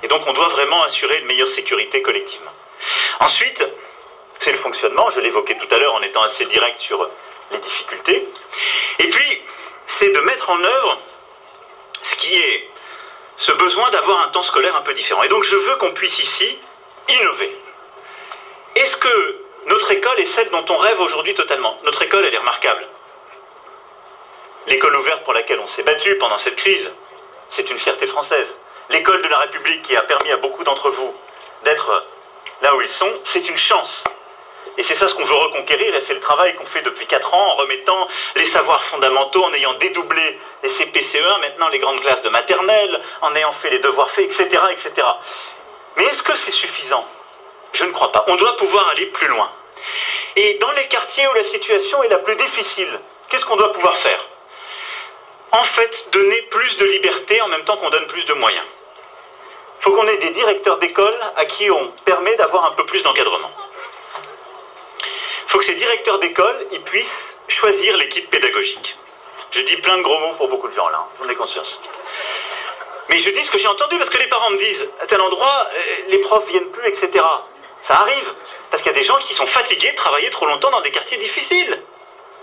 Et donc on doit vraiment assurer une meilleure sécurité collectivement. Ensuite, c'est le fonctionnement, je l'évoquais tout à l'heure en étant assez direct sur les difficultés. Et puis, c'est de mettre en œuvre ce qui est ce besoin d'avoir un temps scolaire un peu différent. Et donc je veux qu'on puisse ici innover. Est-ce que notre école est celle dont on rêve aujourd'hui totalement? Notre école, elle est remarquable. L'école ouverte pour laquelle on s'est battu pendant cette crise, c'est une fierté française. L'école de la République qui a permis à beaucoup d'entre vous d'être là où ils sont, c'est une chance. Et c'est ça ce qu'on veut reconquérir, et c'est le travail qu'on fait depuis 4 ans en remettant les savoirs fondamentaux, en ayant dédoublé les CPCE1, maintenant les grandes classes de maternelle, en ayant fait les devoirs faits, etc. etc. Mais est-ce que c'est suffisant? Je ne crois pas. On doit pouvoir aller plus loin. Et dans les quartiers où la situation est la plus difficile, qu'est-ce qu'on doit pouvoir faire? En fait, donner plus de liberté en même temps qu'on donne plus de moyens. Il faut qu'on ait des directeurs d'école à qui on permet d'avoir un peu plus d'encadrement. Faut que ces directeurs d'école ils puissent choisir l'équipe pédagogique. Je dis plein de gros mots pour beaucoup de gens là, hein, j'en ai conscience. Mais je dis ce que j'ai entendu parce que les parents me disent à tel endroit, euh, les profs viennent plus, etc. Ça arrive parce qu'il y a des gens qui sont fatigués de travailler trop longtemps dans des quartiers difficiles.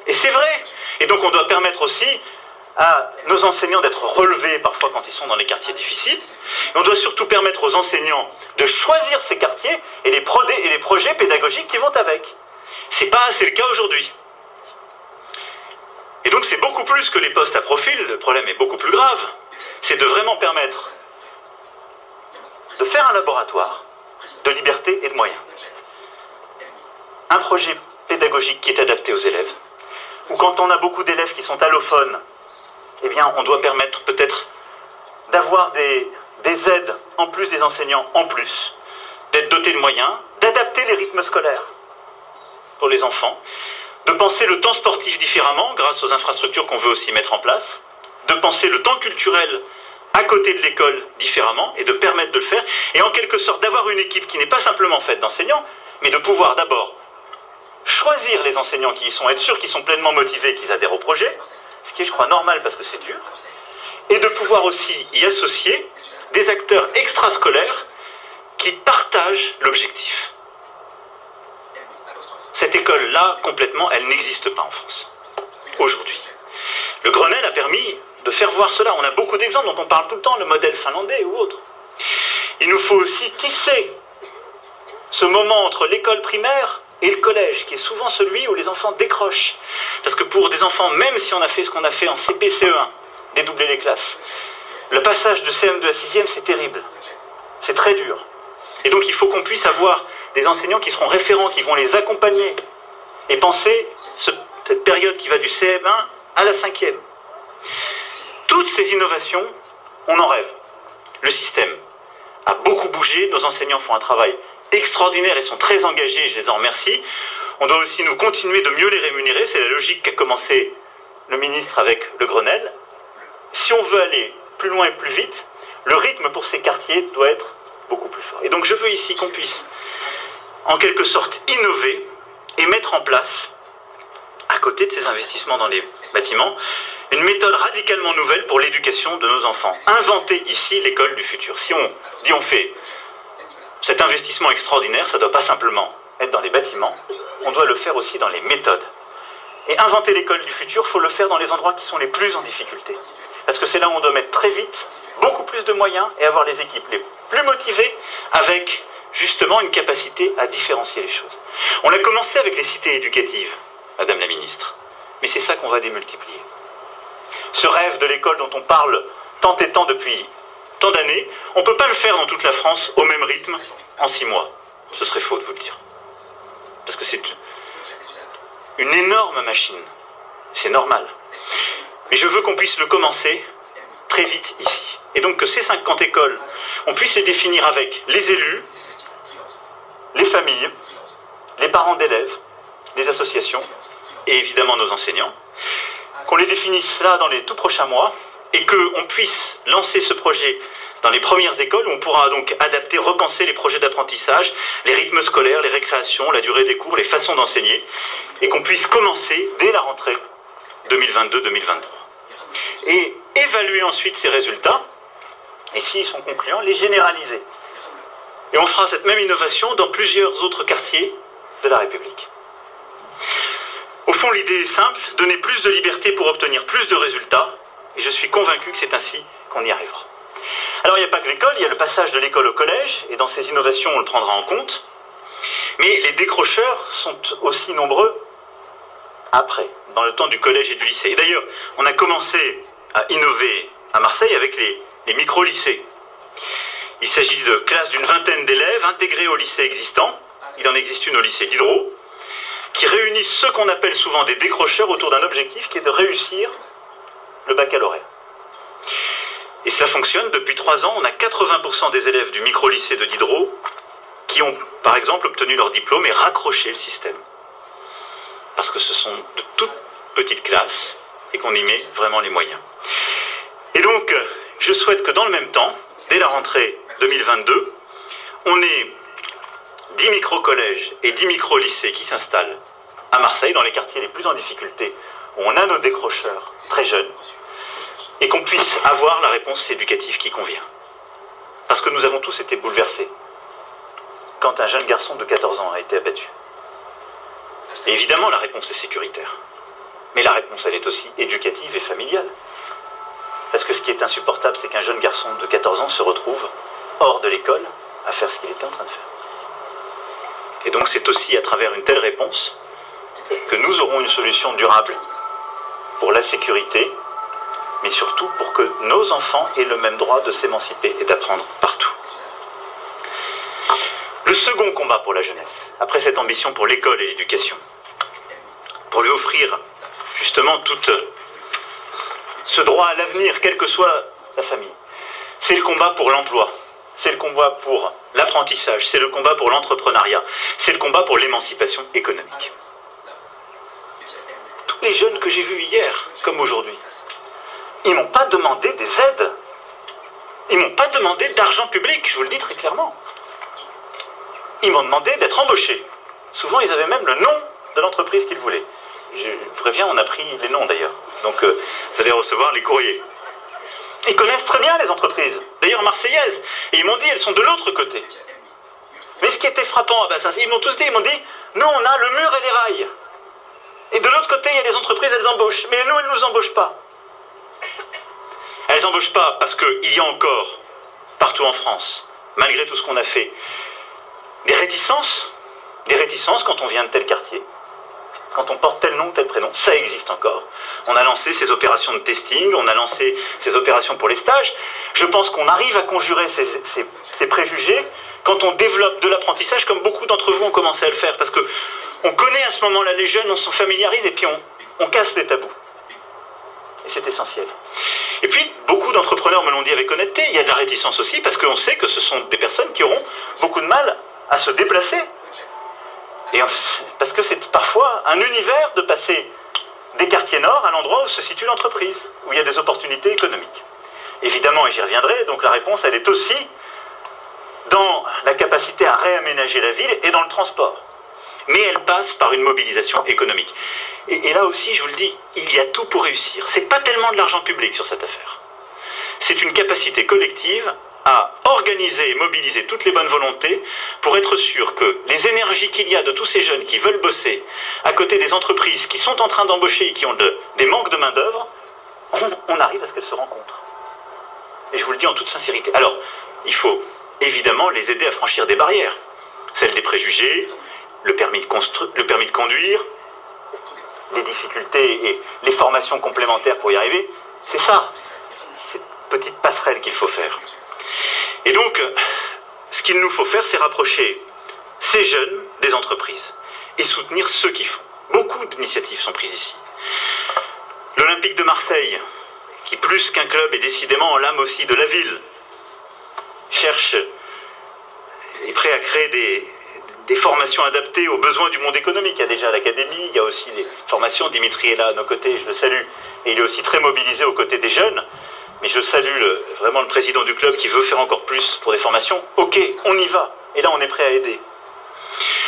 Et c'est vrai. Et donc on doit permettre aussi à nos enseignants d'être relevés parfois quand ils sont dans les quartiers difficiles. Et on doit surtout permettre aux enseignants de choisir ces quartiers et les, et les projets pédagogiques qui vont avec. C'est pas assez le cas aujourd'hui. Et donc c'est beaucoup plus que les postes à profil, le problème est beaucoup plus grave. C'est de vraiment permettre de faire un laboratoire de liberté et de moyens. Un projet pédagogique qui est adapté aux élèves, ou quand on a beaucoup d'élèves qui sont allophones, eh bien on doit permettre peut-être d'avoir des, des aides en plus des enseignants en plus, d'être doté de moyens, d'adapter les rythmes scolaires pour les enfants, de penser le temps sportif différemment grâce aux infrastructures qu'on veut aussi mettre en place, de penser le temps culturel à côté de l'école différemment et de permettre de le faire, et en quelque sorte d'avoir une équipe qui n'est pas simplement faite d'enseignants, mais de pouvoir d'abord choisir les enseignants qui y sont, être sûr qu'ils sont pleinement motivés, qu'ils adhèrent au projet, ce qui est je crois normal parce que c'est dur, et de pouvoir aussi y associer des acteurs extrascolaires qui partagent l'objectif. Cette école-là, complètement, elle n'existe pas en France, aujourd'hui. Le Grenelle a permis de faire voir cela. On a beaucoup d'exemples dont on parle tout le temps, le modèle finlandais ou autre. Il nous faut aussi tisser ce moment entre l'école primaire et le collège, qui est souvent celui où les enfants décrochent. Parce que pour des enfants, même si on a fait ce qu'on a fait en CP-CE1, dédoubler les classes, le passage de CM2 à 6e, c'est terrible. C'est très dur. Et donc il faut qu'on puisse avoir des enseignants qui seront référents, qui vont les accompagner et penser cette période qui va du CM1 à la 5e. Toutes ces innovations, on en rêve. Le système a beaucoup bougé, nos enseignants font un travail extraordinaire et sont très engagés, je les en remercie. On doit aussi nous continuer de mieux les rémunérer, c'est la logique qu'a commencé le ministre avec le Grenelle. Si on veut aller plus loin et plus vite, le rythme pour ces quartiers doit être beaucoup plus fort. Et donc je veux ici qu'on puisse, en quelque sorte, innover et mettre en place, à côté de ces investissements dans les bâtiments, une méthode radicalement nouvelle pour l'éducation de nos enfants. Inventer ici l'école du futur. Si on dit on fait cet investissement extraordinaire, ça ne doit pas simplement être dans les bâtiments, on doit le faire aussi dans les méthodes. Et inventer l'école du futur, il faut le faire dans les endroits qui sont les plus en difficulté. Parce que c'est là où on doit mettre très vite beaucoup plus de moyens et avoir les équipes les plus motivées avec justement une capacité à différencier les choses. On a commencé avec les cités éducatives, Madame la Ministre, mais c'est ça qu'on va démultiplier. Ce rêve de l'école dont on parle tant et tant depuis tant d'années, on ne peut pas le faire dans toute la France au même rythme en six mois. Ce serait faux de vous le dire. Parce que c'est une énorme machine. C'est normal. Mais je veux qu'on puisse le commencer très vite ici. Et donc que ces 50 écoles, on puisse les définir avec les élus, les familles, les parents d'élèves, les associations et évidemment nos enseignants. Qu'on les définisse là dans les tout prochains mois et qu'on puisse lancer ce projet dans les premières écoles où on pourra donc adapter, repenser les projets d'apprentissage, les rythmes scolaires, les récréations, la durée des cours, les façons d'enseigner, et qu'on puisse commencer dès la rentrée 2022-2023. Et évaluer ensuite ces résultats, et s'ils sont concluants, les généraliser. Et on fera cette même innovation dans plusieurs autres quartiers de la République. Au fond, l'idée est simple, donner plus de liberté pour obtenir plus de résultats, et je suis convaincu que c'est ainsi qu'on y arrivera. Alors il n'y a pas que l'école, il y a le passage de l'école au collège, et dans ces innovations, on le prendra en compte. Mais les décrocheurs sont aussi nombreux après, dans le temps du collège et du lycée. Et d'ailleurs, on a commencé à innover à Marseille avec les, les micro-lycées. Il s'agit de classes d'une vingtaine d'élèves intégrés au lycée existant. Il en existe une au lycée d'Hydro, qui réunissent ceux qu'on appelle souvent des décrocheurs autour d'un objectif qui est de réussir le baccalauréat. Et cela fonctionne depuis trois ans. On a 80% des élèves du micro-lycée de Diderot qui ont, par exemple, obtenu leur diplôme et raccroché le système. Parce que ce sont de toutes petites classes et qu'on y met vraiment les moyens. Et donc, je souhaite que dans le même temps, dès la rentrée 2022, on ait 10 micro-collèges et 10 micro-lycées qui s'installent à Marseille, dans les quartiers les plus en difficulté, où on a nos décrocheurs très jeunes, et qu'on puisse avoir la réponse éducative qui convient. Parce que nous avons tous été bouleversés quand un jeune garçon de 14 ans a été abattu. Et évidemment, la réponse est sécuritaire. Mais la réponse, elle est aussi éducative et familiale. Parce que ce qui est insupportable, c'est qu'un jeune garçon de 14 ans se retrouve hors de l'école à faire ce qu'il était en train de faire. Et donc c'est aussi à travers une telle réponse que nous aurons une solution durable pour la sécurité, mais surtout pour que nos enfants aient le même droit de s'émanciper et d'apprendre partout. Le second combat pour la jeunesse, après cette ambition pour l'école et l'éducation, pour lui offrir justement tout ce droit à l'avenir, quelle que soit la famille, c'est le combat pour l'emploi, c'est le combat pour l'apprentissage, c'est le combat pour l'entrepreneuriat, c'est le combat pour l'émancipation économique. Tous les jeunes que j'ai vus hier, comme aujourd'hui, ils m'ont pas demandé des aides. Ils m'ont pas demandé d'argent public, je vous le dis très clairement. Ils m'ont demandé d'être embauchés. Souvent, ils avaient même le nom de l'entreprise qu'ils voulaient. Je préviens, on a pris les noms d'ailleurs. Donc, euh, vous allez recevoir les courriers. Ils connaissent très bien les entreprises, d'ailleurs marseillaises. Et ils m'ont dit, elles sont de l'autre côté. Mais ce qui était frappant à ils m'ont tous dit, ils m'ont dit, nous on a le mur et les rails. Et de l'autre côté, il y a les entreprises, elles embauchent. Mais nous, elles ne nous embauchent pas. Elles n'embauchent pas parce qu'il y a encore, partout en France, malgré tout ce qu'on a fait, des réticences. Des réticences quand on vient de tel quartier quand on porte tel nom, tel prénom. Ça existe encore. On a lancé ces opérations de testing, on a lancé ces opérations pour les stages. Je pense qu'on arrive à conjurer ces, préjugés quand on développe de l'apprentissage, comme beaucoup d'entre vous ont commencé à le faire, parce que on connaît à ce moment-là les jeunes, on s'en familiarise et puis on, on casse les tabous. Et c'est essentiel. Et puis, beaucoup d'entrepreneurs me l'ont dit avec honnêteté, il y a de la réticence aussi, parce qu'on sait que ce sont des personnes qui auront beaucoup de mal à se déplacer parce que c'est parfois un univers de passer des quartiers nord à l'endroit où se situe l'entreprise, où il y a des opportunités économiques. Évidemment, et j'y reviendrai, donc la réponse, elle est aussi dans la capacité à réaménager la ville et dans le transport. Mais elle passe par une mobilisation économique. Et, et là aussi, je vous le dis, il y a tout pour réussir. Ce n'est pas tellement de l'argent public sur cette affaire. C'est une capacité collective à organiser et mobiliser toutes les bonnes volontés pour être sûr que les énergies qu'il y a de tous ces jeunes qui veulent bosser à côté des entreprises qui sont en train d'embaucher et qui ont des manques de main-d'œuvre, on, arrive à ce qu'elles se rencontrent. Et je vous le dis en toute sincérité. Alors, il faut évidemment les aider à franchir des barrières. Celles des préjugés, le permis de, le permis de conduire, les difficultés et les formations complémentaires pour y arriver. C'est ça, cette petite passerelle qu'il faut faire. Et donc, ce qu'il nous faut faire, c'est rapprocher ces jeunes des entreprises et soutenir ceux qui font. Beaucoup d'initiatives sont prises ici. L'Olympique de Marseille, qui plus qu'un club est décidément l'âme aussi de la ville, cherche, est prêt à créer des, des formations adaptées aux besoins du monde économique. Il y a déjà l'académie, il y a aussi des formations. Dimitri est là à nos côtés, je le salue. Et il est aussi très mobilisé aux côtés des jeunes. Mais je salue vraiment le président du club qui veut faire encore plus pour des formations. Ok, on y va. Et là, on est prêt à aider.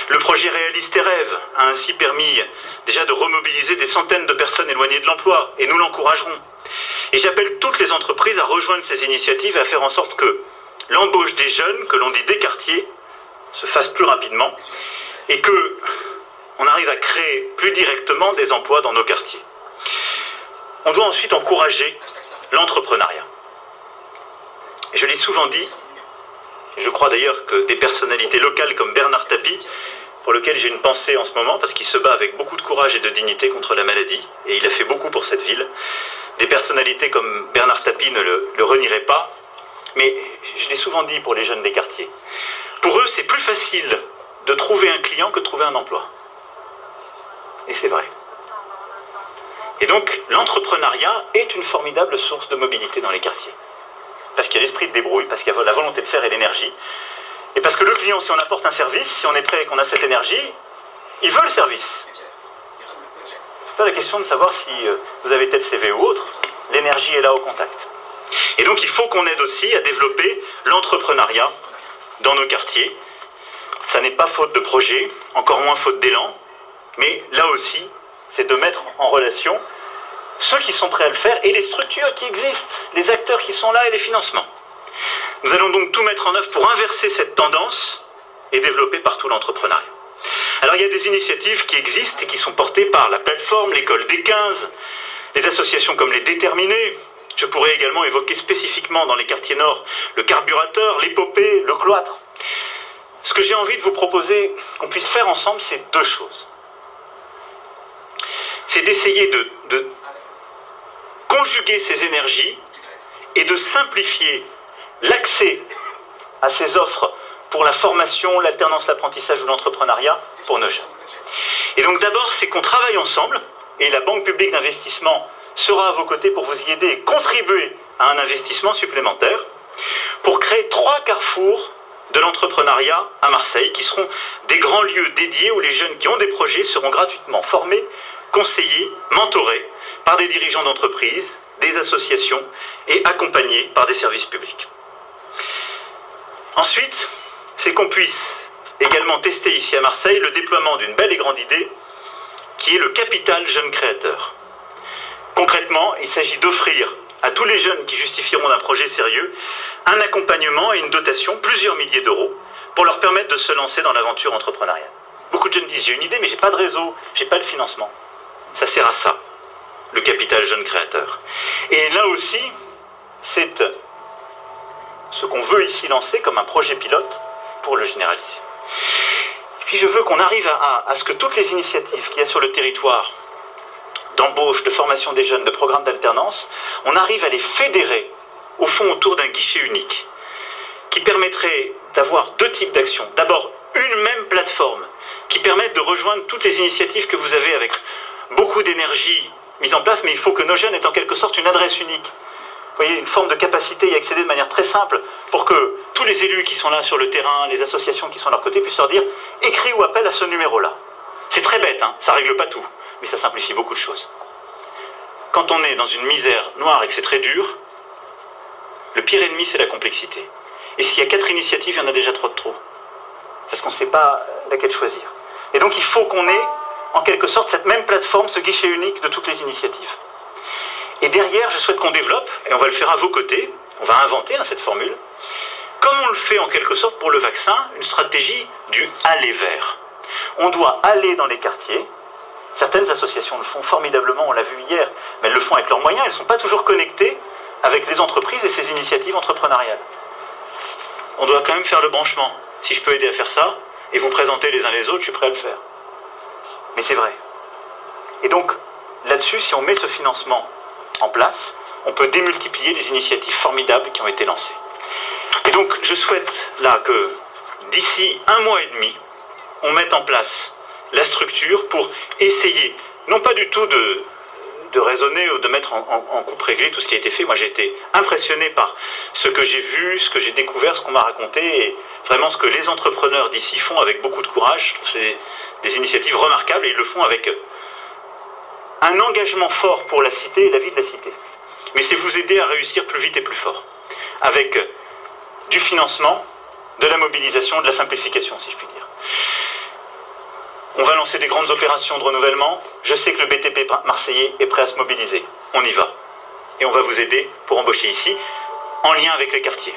Le projet Réaliste et Rêve a ainsi permis déjà de remobiliser des centaines de personnes éloignées de l'emploi, et nous l'encouragerons. Et j'appelle toutes les entreprises à rejoindre ces initiatives et à faire en sorte que l'embauche des jeunes, que l'on dit des quartiers, se fasse plus rapidement, et que on arrive à créer plus directement des emplois dans nos quartiers. On doit ensuite encourager l'entrepreneuriat. Je l'ai souvent dit, je crois d'ailleurs que des personnalités locales comme Bernard Tapie, pour lequel j'ai une pensée en ce moment, parce qu'il se bat avec beaucoup de courage et de dignité contre la maladie, et il a fait beaucoup pour cette ville, des personnalités comme Bernard Tapie ne le, le renieraient pas, mais je l'ai souvent dit pour les jeunes des quartiers, pour eux c'est plus facile de trouver un client que de trouver un emploi. Et c'est vrai. Et donc, l'entrepreneuriat est une formidable source de mobilité dans les quartiers. Parce qu'il y a l'esprit de débrouille, parce qu'il y a la volonté de faire et l'énergie. Et parce que le client, si on apporte un service, si on est prêt et qu'on a cette énergie, il veut le service. C'est pas la question de savoir si euh, vous avez tel CV ou autre. L'énergie est là au contact. Et donc, il faut qu'on aide aussi à développer l'entrepreneuriat dans nos quartiers. Ça n'est pas faute de projet, encore moins faute d'élan, mais là aussi, c'est de mettre en relation ceux qui sont prêts à le faire et les structures qui existent, les acteurs qui sont là et les financements. Nous allons donc tout mettre en œuvre pour inverser cette tendance et développer partout l'entrepreneuriat. Alors il y a des initiatives qui existent et qui sont portées par la plateforme, l'école des 15, les associations comme les Déterminés. Je pourrais également évoquer spécifiquement dans les quartiers nord le carburateur, l'épopée, le cloître. Ce que j'ai envie de vous proposer qu'on puisse faire ensemble, c'est deux choses. C'est d'essayer de, conjuguer ces énergies et de simplifier l'accès à ces offres pour la formation, l'alternance, l'apprentissage ou l'entrepreneuriat pour nos jeunes. Et donc d'abord, c'est qu'on travaille ensemble, et la Banque publique d'investissement sera à vos côtés pour vous y aider et contribuer à un investissement supplémentaire, pour créer trois carrefours de l'entrepreneuriat à Marseille, qui seront des grands lieux dédiés où les jeunes qui ont des projets seront gratuitement formés, conseillés, mentorés par des dirigeants d'entreprise, des associations et accompagnés par des services publics. Ensuite, c'est qu'on puisse également tester ici à Marseille le déploiement d'une belle et grande idée qui est le capital jeune créateur. Concrètement, il s'agit d'offrir à tous les jeunes qui justifieront d'un projet sérieux un accompagnement et une dotation, plusieurs milliers d'euros, pour leur permettre de se lancer dans l'aventure entrepreneuriale. Beaucoup de jeunes disent j'ai une idée mais j'ai pas de réseau, j'ai pas le financement. Ça sert à ça, le capital jeune créateur. Et là aussi, c'est ce qu'on veut ici lancer comme un projet pilote pour le généraliser. Et puis je veux qu'on arrive à, à, ce que toutes les initiatives qu'il y a sur le territoire, d'embauche, de formation des jeunes, de programmes d'alternance, on arrive à les fédérer au fond autour d'un guichet unique qui permettrait d'avoir deux types d'actions. D'abord, une même plateforme qui permette de rejoindre toutes les initiatives que vous avez avec beaucoup d'énergie mise en place, mais il faut que nos jeunes aient en quelque sorte une adresse unique voyez, une forme de capacité à y accéder de manière très simple pour que tous les élus qui sont là sur le terrain, les associations qui sont à leur côté puissent leur dire écris ou appelle à ce numéro-là. C'est très bête, hein, ça règle pas tout, mais ça simplifie beaucoup de choses. Quand on est dans une misère noire et que c'est très dur, le pire ennemi c'est la complexité. Et s'il y a quatre initiatives, il y en a déjà trop de trop. Parce qu'on ne sait pas laquelle choisir. Et donc il faut qu'on ait en quelque sorte cette même plateforme, ce guichet unique de toutes les initiatives. Et derrière, je souhaite qu'on développe, et on va le faire à vos côtés, on va inventer hein, cette formule, comme on le fait en quelque sorte pour le vaccin, une stratégie du aller vers. On doit aller dans les quartiers. Certaines associations le font formidablement, on l'a vu hier, mais elles le font avec leurs moyens, elles ne sont pas toujours connectées avec les entreprises et ces initiatives entrepreneuriales. On doit quand même faire le branchement. Si je peux aider à faire ça, et vous présenter les uns les autres, je suis prêt à le faire. Mais c'est vrai. Et donc, là-dessus, si on met ce financement en place, on peut démultiplier les initiatives formidables qui ont été lancées. Et donc, je souhaite là que d'ici un mois et demi, on mette en place la structure pour essayer, non pas du tout de, de raisonner ou de mettre en, coupe réglée tout ce qui a été fait. Moi, j'ai été impressionné par ce que j'ai vu, ce que j'ai découvert, ce qu'on m'a raconté, et vraiment ce que les entrepreneurs d'ici font avec beaucoup de courage. C'est des initiatives remarquables et ils le font avec un engagement fort pour la cité et la vie de la cité. Mais c'est vous aider à réussir plus vite et plus fort. Avec du financement, de la mobilisation, de la simplification, si je puis dire. On va lancer des grandes opérations de renouvellement. Je sais que le BTP marseillais est prêt à se mobiliser. On y va. Et on va vous aider pour embaucher ici, en lien avec les quartiers.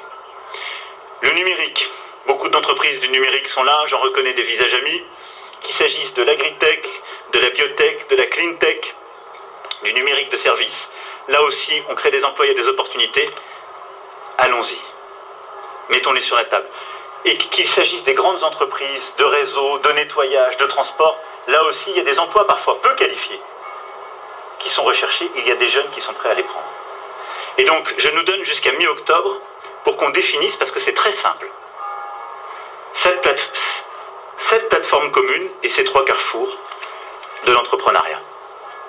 Le numérique. Beaucoup d'entreprises du numérique sont là, j'en reconnais des visages amis qu'il s'agisse de l'agritech, de la biotech, de la cleantech, du numérique de service, là aussi on crée des emplois et des opportunités. Allons-y. Mettons-les sur la table. Et qu'il s'agisse des grandes entreprises, de réseaux, de nettoyage, de transport, là aussi il y a des emplois parfois peu qualifiés qui sont recherchés il y a des jeunes qui sont prêts à les prendre. Et donc je nous donne jusqu'à mi-octobre pour qu'on définisse, parce que c'est très simple, cette plateforme cette plateforme commune et ces trois carrefours de l'entrepreneuriat.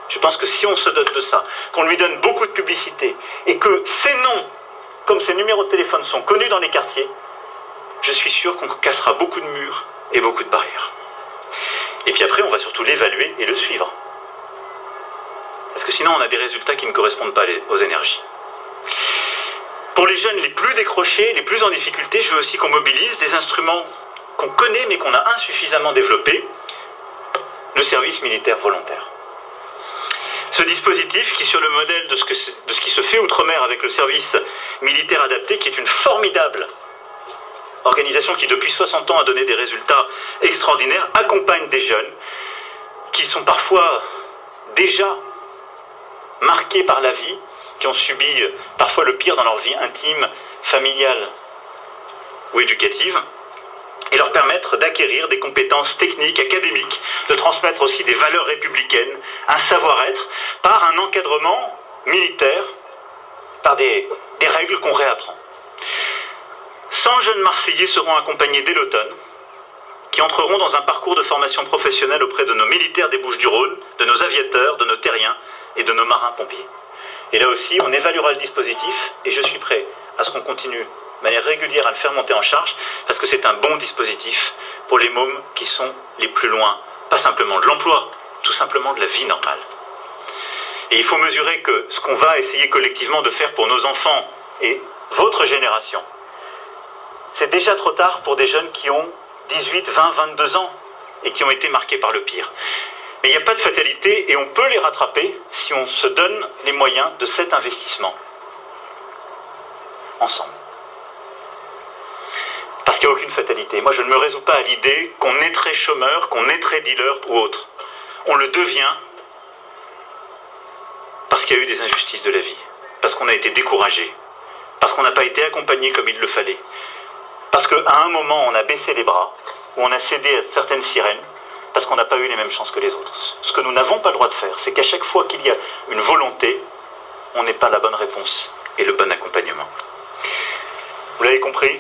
Je pense que si on se dote de ça, qu'on lui donne beaucoup de publicité et que ces noms, comme ces numéros de téléphone, sont connus dans les quartiers, je suis sûr qu'on cassera beaucoup de murs et beaucoup de barrières. Et puis après, on va surtout l'évaluer et le suivre. Parce que sinon, on a des résultats qui ne correspondent pas aux énergies. Pour les jeunes les plus décrochés, les plus en difficulté, je veux aussi qu'on mobilise des instruments qu'on connaît mais qu'on a insuffisamment développé, le service militaire volontaire. Ce dispositif, qui sur le modèle de ce, de ce qui se fait outre-mer avec le service militaire adapté, qui est une formidable organisation qui depuis 60 ans a donné des résultats extraordinaires, accompagne des jeunes qui sont parfois déjà marqués par la vie, qui ont subi parfois le pire dans leur vie intime, familiale ou éducative, et leur permettre d'acquérir des compétences techniques, académiques, de transmettre aussi des valeurs républicaines, un savoir-être, par un encadrement militaire, par des, des règles qu'on réapprend. 100 jeunes Marseillais seront accompagnés dès l'automne, qui entreront dans un parcours de formation professionnelle auprès de nos militaires des Bouches-du-Rhône, de nos aviateurs, de nos terriens et de nos marins-pompiers. Et là aussi, on évaluera le dispositif et je suis prêt à ce qu'on continue de manière régulière à le faire monter en charge parce que c'est un bon dispositif pour les mômes qui sont les plus loin, pas simplement de l'emploi, tout simplement de la vie normale. Et il faut mesurer que ce qu'on va essayer collectivement de faire pour nos enfants et votre génération, c'est déjà trop tard pour des jeunes qui ont 18, 20, 22 ans et qui ont été marqués par le pire. Mais il n'y a pas de fatalité et on peut les rattraper si on se donne les moyens de cet investissement. Ensemble. Parce qu'il n'y a aucune fatalité. Moi, je ne me résous pas à l'idée qu'on est très chômeur, qu'on est très dealer ou autre. On le devient parce qu'il y a eu des injustices de la vie, parce qu'on a été découragé, parce qu'on n'a pas été accompagné comme il le fallait, parce qu'à un moment, on a baissé les bras, ou on a cédé à certaines sirènes, parce qu'on n'a pas eu les mêmes chances que les autres. Ce que nous n'avons pas le droit de faire, c'est qu'à chaque fois qu'il y a une volonté, on n'est pas la bonne réponse et le bon accompagnement. Vous l'avez compris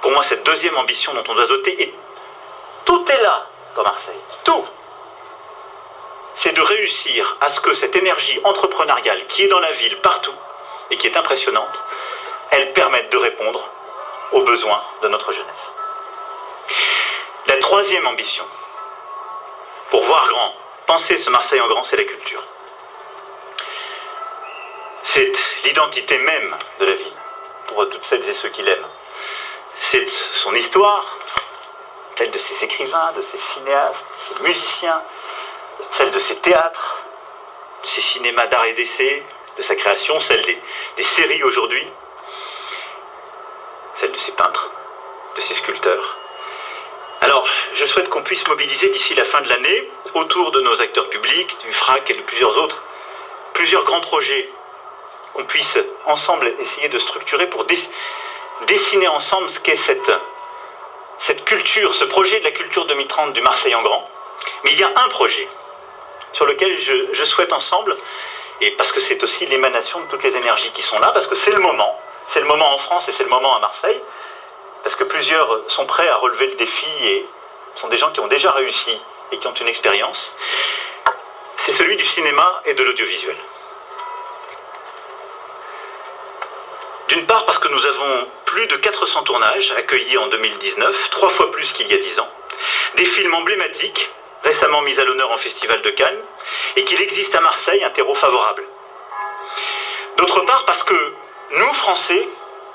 Pour moi, cette deuxième ambition dont on doit doter, et tout est là dans Marseille, tout, c'est de réussir à ce que cette énergie entrepreneuriale qui est dans la ville partout et qui est impressionnante, elle permette de répondre aux besoins de notre jeunesse. La troisième ambition, pour voir grand, penser ce Marseille en grand, c'est la culture. C'est l'identité même de la ville, pour toutes celles et ceux qui l'aiment. C'est son histoire, celle de ses écrivains, de ses cinéastes, de ses musiciens, celle de ses théâtres, de ses cinémas d'art et d'essai, de sa création, celle des, des séries aujourd'hui, de ses peintres, de ses sculpteurs. Alors, je souhaite qu'on puisse mobiliser d'ici la fin de l'année, autour de nos acteurs publics, du FRAC et de plusieurs autres, plusieurs grands projets qu'on puisse ensemble essayer de structurer pour dessiner ensemble ce qu'est cette, culture, ce projet de la culture 2030 du Marseille en grand. Mais il y a un projet sur lequel je souhaite ensemble, et parce que c'est aussi l'émanation de toutes les énergies qui sont là, parce que c'est le moment, c'est le moment en France et c'est le moment à Marseille, parce que plusieurs sont prêts à relever le défi et sont des gens qui ont déjà réussi et qui ont une expérience. C'est celui du cinéma et de l'audiovisuel. D'une part parce que nous avons plus de 400 tournages accueillis en 2019, trois fois plus qu'il y a dix ans, des films emblématiques, récemment mis à l'honneur en Festival de Cannes, et qu'il existe à Marseille un terreau favorable. D'autre part parce que nous, Français,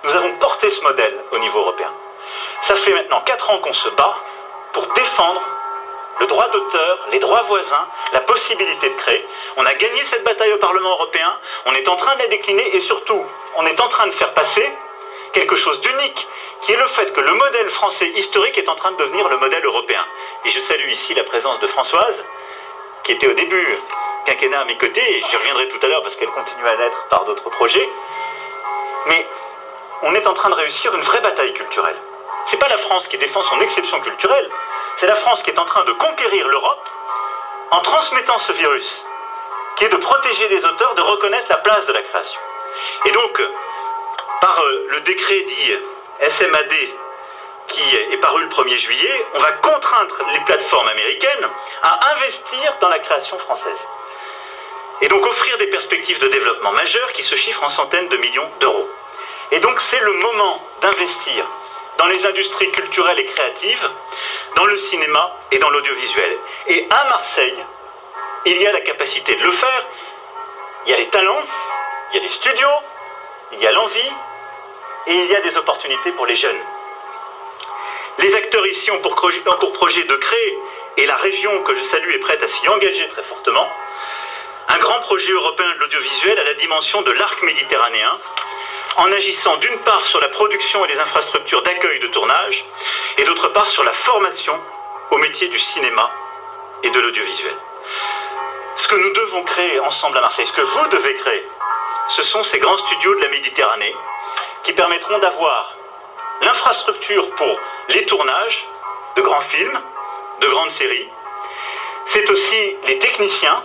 nous avons porté ce modèle au niveau européen. Ça fait maintenant 4 ans qu'on se bat pour défendre le droit d'auteur, les droits voisins, la possibilité de créer. On a gagné cette bataille au Parlement européen, on est en train de la décliner et surtout, on est en train de faire passer quelque chose d'unique, qui est le fait que le modèle français historique est en train de devenir le modèle européen. Et je salue ici la présence de Françoise, qui était au début quinquennat à mes côtés, et j'y reviendrai tout à l'heure parce qu'elle continue à l'être par d'autres projets. Mais on est en train de réussir une vraie bataille culturelle. C'est pas la France qui défend son exception culturelle, c'est la France qui est en train de conquérir l'Europe en transmettant ce virus, qui est de protéger les auteurs, de reconnaître la place de la création. Et donc, par euh, le décret dit SMAD qui est paru le 1er juillet, on va contraindre les plateformes américaines à investir dans la création française. Et donc offrir des perspectives de développement majeures qui se chiffrent en centaines de millions d'euros. Et donc c'est le moment d'investir dans les industries culturelles et créatives, dans le cinéma et dans l'audiovisuel. Et à Marseille, il y a la capacité de le faire. Il y a les talents, il y a les studios, il y a l'envie et il y a des opportunités pour les jeunes. Les acteurs ici ont pour, projet de créer, et la région que je salue est prête à s'y engager très fortement, un grand projet européen de l'audiovisuel à la dimension de l'arc méditerranéen, en agissant d'une part sur la production et les infrastructures d'accueil de tournage, et d'autre part sur la formation au métier du cinéma et de l'audiovisuel. Ce que nous devons créer ensemble à Marseille, ce que vous devez créer, ce sont ces grands studios de la Méditerranée qui permettront d'avoir l'infrastructure pour les tournages de grands films, de grandes séries. C'est aussi les techniciens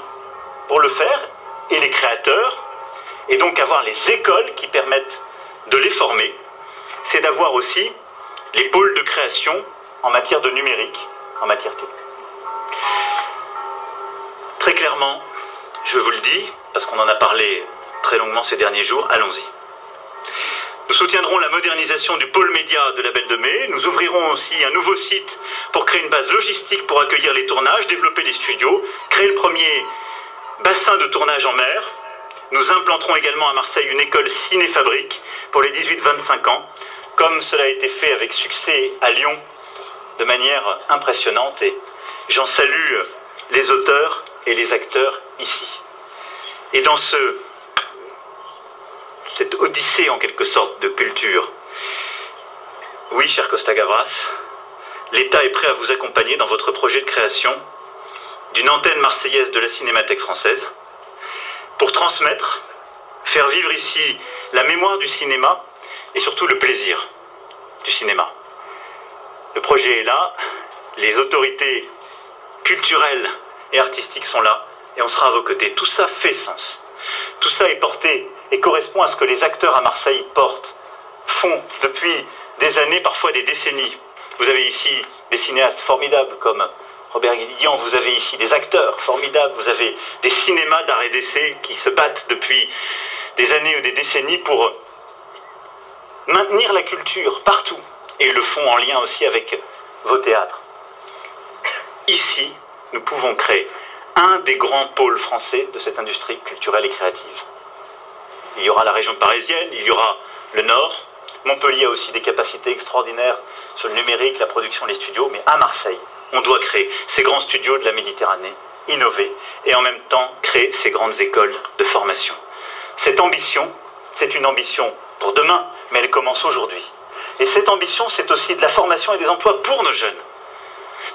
pour le faire et les créateurs, et donc avoir les écoles qui permettent de les former. C'est d'avoir aussi les pôles de création en matière de numérique, en matière technique. Très clairement, je vous le dis, parce qu'on en a parlé très longuement ces derniers jours, allons-y. Nous soutiendrons la modernisation du pôle média de la Belle de Mai. Nous ouvrirons aussi un nouveau site pour créer une base logistique pour accueillir les tournages, développer les studios, créer le premier bassin de tournage en mer. Nous implanterons également à Marseille une école ciné-fabrique pour les 18-25 ans, comme cela a été fait avec succès à Lyon de manière impressionnante. Et j'en salue les auteurs et les acteurs ici. Et dans ce cette odyssée en quelque sorte de culture. Oui, cher Costa Gavras, l'État est prêt à vous accompagner dans votre projet de création d'une antenne marseillaise de la Cinémathèque française pour transmettre, faire vivre ici la mémoire du cinéma et surtout le plaisir du cinéma. Le projet est là, les autorités culturelles et artistiques sont là et on sera à vos côtés. Tout ça fait sens. Tout ça est porté et correspond à ce que les acteurs à Marseille portent, font depuis des années, parfois des décennies. Vous avez ici des cinéastes formidables comme Robert Guédiguian, vous avez ici des acteurs formidables, vous avez des cinémas d'art et d'essai qui se battent depuis des années ou des décennies pour maintenir la culture partout et le font en lien aussi avec vos théâtres. Ici, nous pouvons créer un des grands pôles français de cette industrie culturelle et créative. Il y aura la région parisienne, il y aura le Nord. Montpellier a aussi des capacités extraordinaires sur le numérique, la production, les studios. Mais à Marseille, on doit créer ces grands studios de la Méditerranée, innover et en même temps créer ces grandes écoles de formation. Cette ambition, c'est une ambition pour demain, mais elle commence aujourd'hui. Et cette ambition, c'est aussi de la formation et des emplois pour nos jeunes.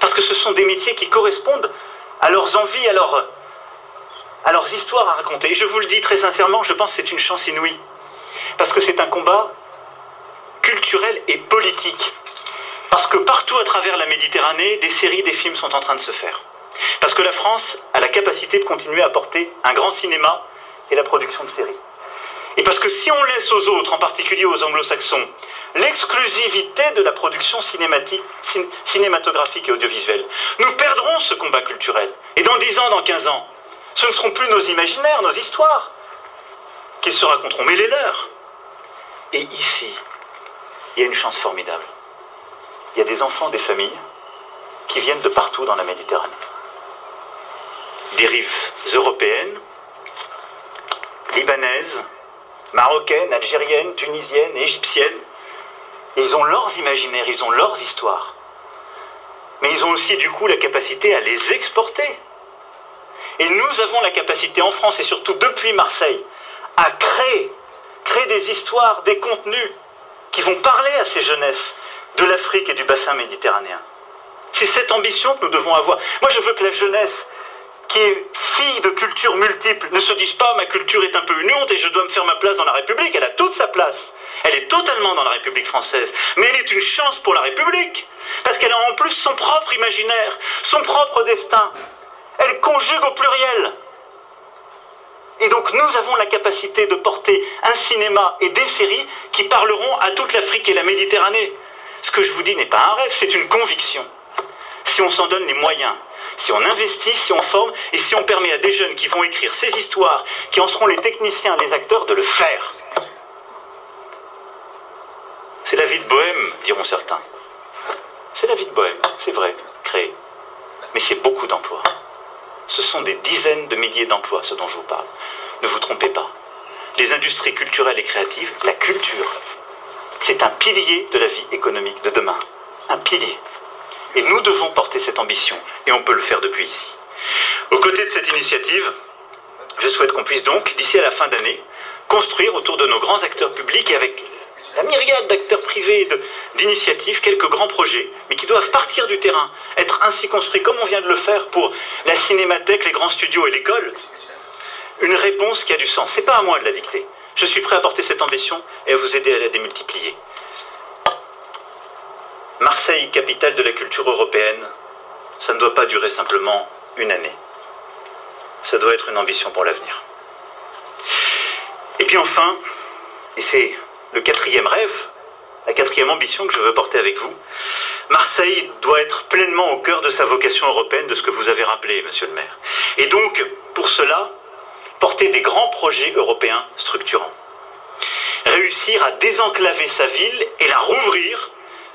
Parce que ce sont des métiers qui correspondent à leurs envies, à leurs à leurs histoires à raconter. Et je vous le dis très sincèrement, je pense que c'est une chance inouïe. Parce que c'est un combat culturel et politique. Parce que partout à travers la Méditerranée, des séries, des films sont en train de se faire. Parce que la France a la capacité de continuer à porter un grand cinéma et la production de séries. Et parce que si on laisse aux autres, en particulier aux anglo-saxons, l'exclusivité de la production cinématographique et audiovisuelle, nous perdrons ce combat culturel. Et dans 10 ans, dans 15 ans, ce ne seront plus nos imaginaires, nos histoires, qu'ils se raconteront, mais les leurs. Et ici, il y a une chance formidable. Il y a des enfants des familles qui viennent de partout dans la Méditerranée. Des rives européennes, libanaises, marocaines, algériennes, tunisiennes, égyptiennes. ils ont leurs imaginaires, ils ont leurs histoires. Mais ils ont aussi du coup la capacité à les exporter. Et nous avons la capacité en France et surtout depuis Marseille à créer, créer des histoires, des contenus qui vont parler à ces jeunesses de l'Afrique et du bassin méditerranéen. C'est cette ambition que nous devons avoir. Moi, je veux que la jeunesse, qui est fille de cultures multiples, ne se dise pas ma culture est un peu une honte et je dois me faire ma place dans la République. Elle a toute sa place. Elle est totalement dans la République française. Mais elle est une chance pour la République. Parce qu'elle a en plus son propre imaginaire, son propre destin elle conjugue au pluriel. Et donc nous avons la capacité de porter un cinéma et des séries qui parleront à toute l'Afrique et la Méditerranée. Ce que je vous dis n'est pas un rêve, c'est une conviction. Si on s'en donne les moyens, si on investit, si on forme, et si on permet à des jeunes qui vont écrire ces histoires, qui en seront les techniciens, les acteurs, de le faire. C'est la vie de bohème, diront certains. C'est la vie de bohème, c'est vrai, créer. Mais c'est beaucoup d'emplois. Ce sont des dizaines de milliers d'emplois, ce dont je vous parle. Ne vous trompez pas. Les industries culturelles et créatives, la culture, c'est un pilier de la vie économique de demain. Un pilier. Et nous devons porter cette ambition, et on peut le faire depuis ici. Aux côtés de cette initiative, je souhaite qu'on puisse donc, d'ici à la fin d'année, construire autour de nos grands acteurs publics et avec la myriade d'acteurs privés d'initiatives, quelques grands projets, mais qui doivent partir du terrain, être ainsi construits comme on vient de le faire pour la cinémathèque, les grands studios et l'école. Une réponse qui a du sens. C'est pas à moi de la dicter. Je suis prêt à porter cette ambition et à vous aider à la démultiplier. Marseille, capitale de la culture européenne, ça ne doit pas durer simplement une année. Ça doit être une ambition pour l'avenir. Et puis enfin, et c'est le quatrième rêve, la quatrième ambition que je veux porter avec vous, Marseille doit être pleinement au cœur de sa vocation européenne, de ce que vous avez rappelé, monsieur le maire. Et donc, pour cela, porter des grands projets européens structurants. Réussir à désenclaver sa ville et la rouvrir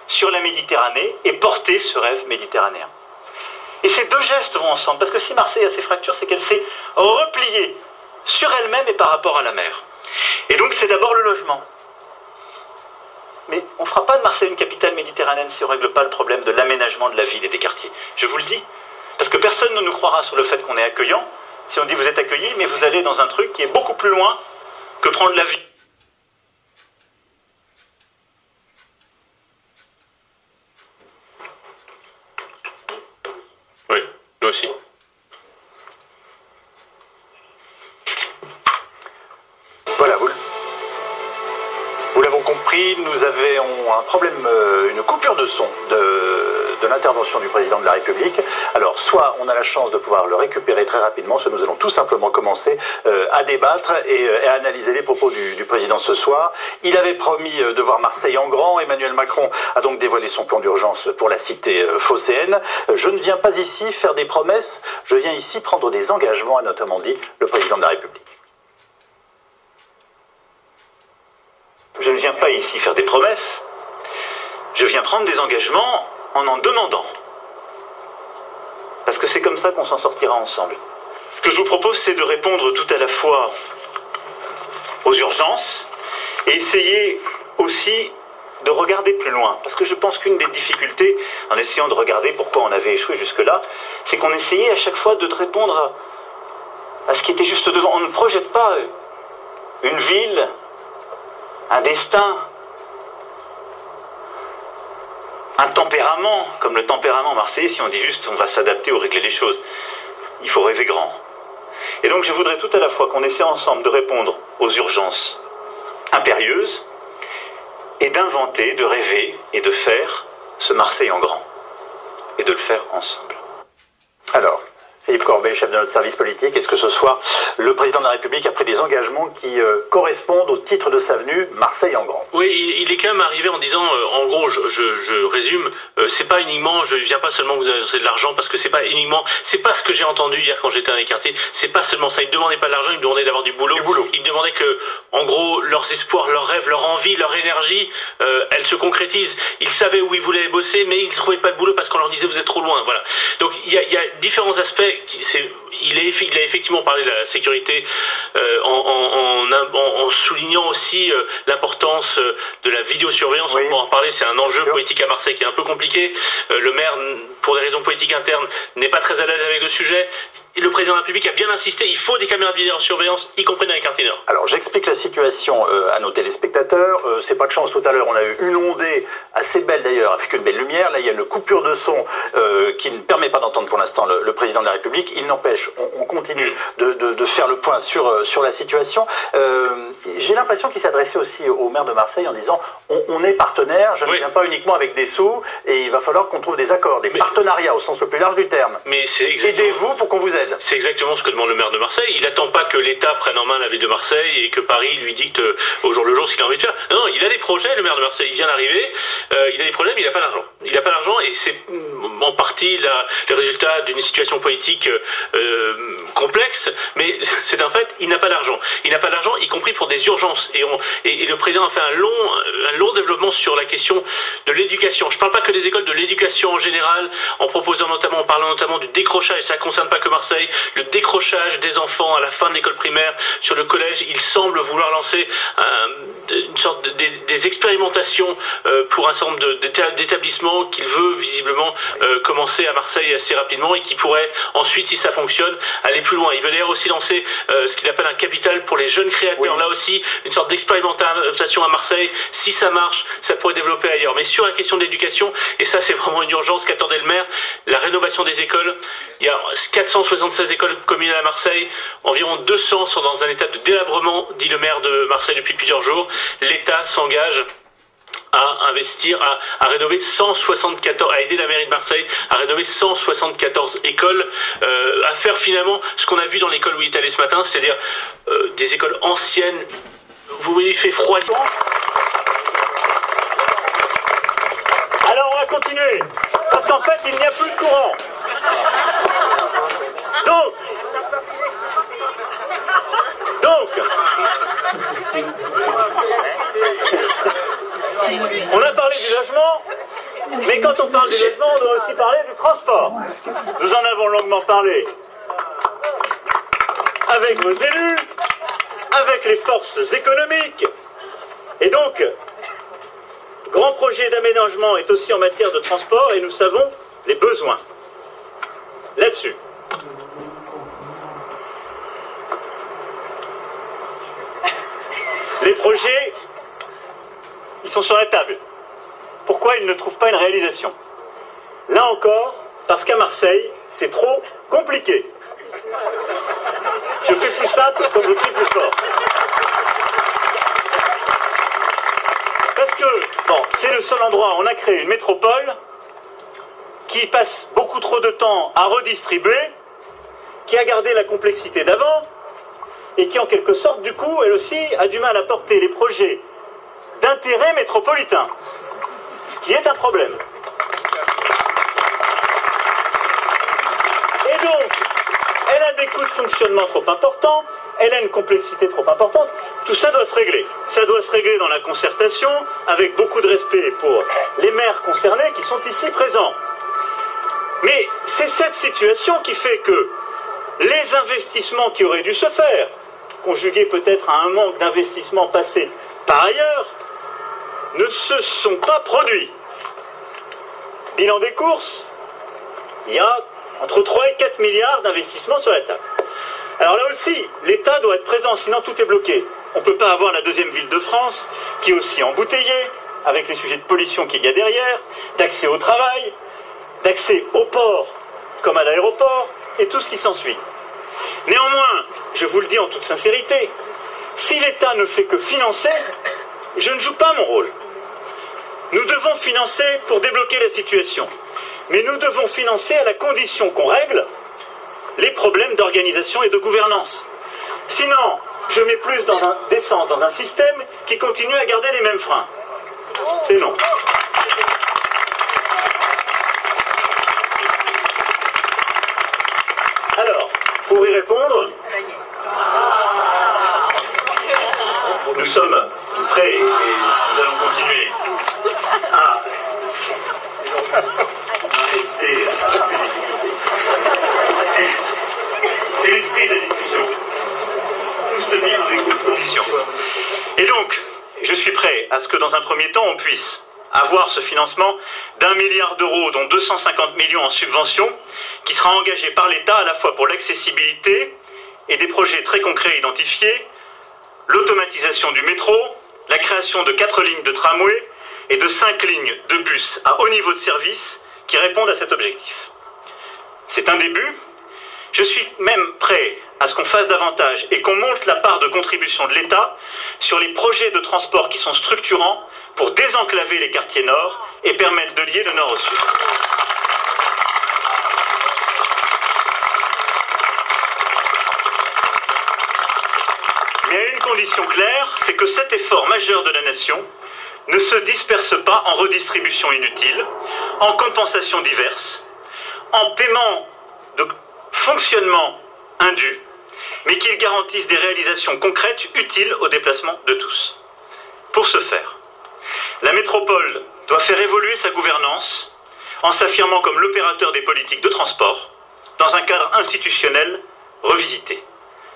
sur la Méditerranée et porter ce rêve méditerranéen. Et ces deux gestes vont ensemble, parce que si Marseille a ses fractures, c'est qu'elle s'est repliée sur elle-même et par rapport à la mer. Et donc c'est d'abord le logement. Mais on ne fera pas de Marseille une capitale méditerranéenne si on ne règle pas le problème de l'aménagement de la ville et des quartiers. Je vous le dis. Parce que personne ne nous croira sur le fait qu'on est accueillant si on dit vous êtes accueilli, mais vous allez dans un truc qui est beaucoup plus loin que prendre la vie. Oui, nous aussi. Voilà, vous, vous l'avez compris, nous avons un problème, euh, une coupure de son de, de l'intervention du président de la République. Alors, soit on a la chance de pouvoir le récupérer très rapidement, soit nous allons tout simplement commencer euh, à débattre et, euh, et à analyser les propos du, du président ce soir. Il avait promis euh, de voir Marseille en grand. Emmanuel Macron a donc dévoilé son plan d'urgence pour la cité phocéenne. Je ne viens pas ici faire des promesses, je viens ici prendre des engagements, a notamment dit le président de la République. Je ne viens pas ici faire des promesses. Je viens prendre des engagements en en demandant. Parce que c'est comme ça qu'on s'en sortira ensemble. Ce que je vous propose, c'est de répondre tout à la fois aux urgences et essayer aussi de regarder plus loin. Parce que je pense qu'une des difficultés, en essayant de regarder pourquoi on avait échoué jusque-là, c'est qu'on essayait à chaque fois de répondre à, à ce qui était juste devant. On ne projette pas une ville un destin, un tempérament, comme le tempérament marseillais, si on dit juste on va s'adapter ou régler les choses. Il faut rêver grand. Et donc je voudrais tout à la fois qu'on essaie ensemble de répondre aux urgences impérieuses et d'inventer, de rêver et de faire ce Marseille en grand. Et de le faire ensemble. Alors, Philippe Corbet, chef de notre service politique, est-ce que ce soir, le président de la République a pris des engagements qui euh, correspondent au titre de sa venue Marseille en grand? Oui, il, il est quand même arrivé en disant, euh, en gros, je, je, je résume, euh, c'est pas uniquement, je viens pas seulement vous annoncer de l'argent, parce que c'est pas uniquement, c'est pas ce que j'ai entendu hier quand j'étais dans les quartiers, c'est pas seulement ça. Il me demandait pas de l'argent, il me demandait d'avoir du boulot. Du boulot. Il me demandait que, en gros, leurs espoirs, leurs rêves, leur envie, leur énergie, elles se concrétisent. Ils savaient où ils voulaient bosser, mais ils trouvaient pas de boulot parce qu'on leur disait vous êtes trop loin. Voilà. Donc il y a, il y a différents aspects. Il, a effectivement parlé de la sécurité euh, en, en, en, en, soulignant aussi euh, l'importance euh, de la vidéosurveillance. Oui. On va en reparler, c'est un enjeu politique à Marseille qui est un peu compliqué. Euh, le maire, pour des raisons politiques internes, n'est pas très à l'aise avec le sujet. Et le président de la République a bien insisté, il faut des caméras de vidéosurveillance, y compris dans les quartiers nord. Alors j'explique la situation euh, à nos téléspectateurs. Euh, c'est pas de chance tout à l'heure, on a eu une ondée assez belle d'ailleurs, avec une belle lumière. Là il y a une coupure de son euh, qui ne permet pas d'entendre pour l'instant le, le, président de la République. Il n'empêche, on, on, continue de, de, de, faire le point sur, sur la situation. J'ai l'impression qu'il s'adressait aussi au maire de Marseille en disant on, on est partenaire, je ne viens pas uniquement avec des sous et il va falloir qu'on trouve des accords, des Mais- partenariats au sens le plus large du terme. Mais c'est exactement... Aidez-vous pour qu'on vous aide. C'est exactement ce que demande le maire de Marseille. Il n'attend pas que l'État prenne en main la ville de Marseille et que Paris lui dicte euh, au jour le jour ce qu'il a envie de faire. Non, il a des projets, le maire de Marseille. Il vient d'arriver, euh, il a des problèmes, il n'a pas d'argent. Il n'a pas d'argent et c'est mm, en partie la, le résultat d'une situation politique euh, complexe, mais c'est un fait, il n'a pas d'argent. Il n'a pas d'argent, y compris pour des urgences. Et, on, et, et, le président a fait un long, un long développement sur la question de l'éducation. Je ne parle pas que des écoles, de l'éducation en général, en proposant notamment, en parlant notamment du décrochage. Ça ne concerne pas que Marseille, le décrochage des enfants à la fin de l'école primaire sur le collège. Il semble vouloir lancer un, une sorte de, des, des, expérimentations euh, pour un certain nombre d'établissements qu'il veut visiblement euh, commencer à Marseille assez rapidement et qui pourrait ensuite, si ça fonctionne, aller plus loin. Il veut d'ailleurs aussi lancer euh, ce qu'il appelle un capital pour les jeunes créateurs. Oui. Là aussi, une sorte d'expérimentation à Marseille. Si ça marche, ça pourrait développer ailleurs. Mais sur la question de l'éducation, et ça c'est vraiment une urgence qu'attendait le maire, la rénovation des écoles. Il y a 476 écoles communales à Marseille, environ 200 sont dans un état de délabrement, dit le maire de Marseille depuis plusieurs jours. L'État s'engage à investir, à, rénover 174, à aider la mairie de Marseille à rénover 174 écoles, euh, à faire finalement ce qu'on a vu dans l'école où il est allé ce matin, c'est-à-dire euh, des écoles anciennes. Vous voyez, il fait froid. Alors on va continuer, qu'en fait il n'y a plus de courant. Donc, donc, on a parlé du logement, mais quand on parle du logement, on doit aussi parler du transport. Nous en avons longuement parlé avec vos élus, avec les forces économiques, et donc, grand projet d'aménagement est aussi en matière de transport, et nous savons les besoins là-dessus. Les projets, ils sont sur la table. Pourquoi ils ne trouvent pas une réalisation? Là encore, parce qu'à Marseille, c'est trop compliqué. Je fais plus simple je crie plus fort. Parce que, bon, c'est le seul endroit où on a créé une métropole qui passe beaucoup trop de temps à redistribuer, qui a gardé la complexité d'avant, et qui en quelque sorte, du coup, elle aussi, a du mal à porter les projets d'intérêt métropolitain, ce qui est un problème. Et donc, elle a des coûts de fonctionnement trop importants, elle a une complexité trop importante, tout ça doit se régler. Ça doit se régler dans la concertation, avec beaucoup de respect pour les maires concernés qui sont ici présents. Mais c'est cette situation qui fait que les investissements qui auraient dû se faire, conjugués peut-être à un manque d'investissement passé par ailleurs, ne se sont pas produits. Bilan des courses, il y a entre 3 et 4 milliards d'investissements sur la table. Alors là aussi, l'État doit être présent, sinon tout est bloqué. On ne peut pas avoir la deuxième ville de France, qui est aussi embouteillée, avec les sujets de pollution qu'il y a derrière, d'accès au travail, d'accès au port comme à l'aéroport, et tout ce qui s'ensuit. Néanmoins, je vous le dis en toute sincérité, si l'État ne fait que financer, je ne joue pas mon rôle. Nous devons financer pour débloquer la situation. Mais nous devons financer à la condition qu'on règle les problèmes d'organisation et de gouvernance. Sinon, je mets plus d'essence dans un système qui continue à garder les mêmes freins. C'est non. Alors, pour y répondre, nous sommes prêts et nous allons continuer à. C'est l'esprit de la discussion. Tous Et donc, je suis prêt à ce que dans un premier temps, on puisse avoir ce financement d'un milliard d'euros, dont 250 millions en subventions, qui sera engagé par l'État à la fois pour l'accessibilité et des projets très concrets identifiés, l'automatisation du métro, la création de quatre lignes de tramway et de cinq lignes de bus à haut niveau de service qui répondent à cet objectif. C'est un début. Je suis même prêt à ce qu'on fasse davantage et qu'on monte la part de contribution de l'État sur les projets de transport qui sont structurants pour désenclaver les quartiers nord et permettre de lier le nord au sud. Mais à une condition claire, c'est que cet effort majeur de la nation ne se disperse pas en redistribution inutile, en compensation diverses, en paiement de fonctionnement indu, mais qu'il garantisse des réalisations concrètes utiles au déplacement de tous. Pour ce faire, la métropole doit faire évoluer sa gouvernance en s'affirmant comme l'opérateur des politiques de transport dans un cadre institutionnel revisité.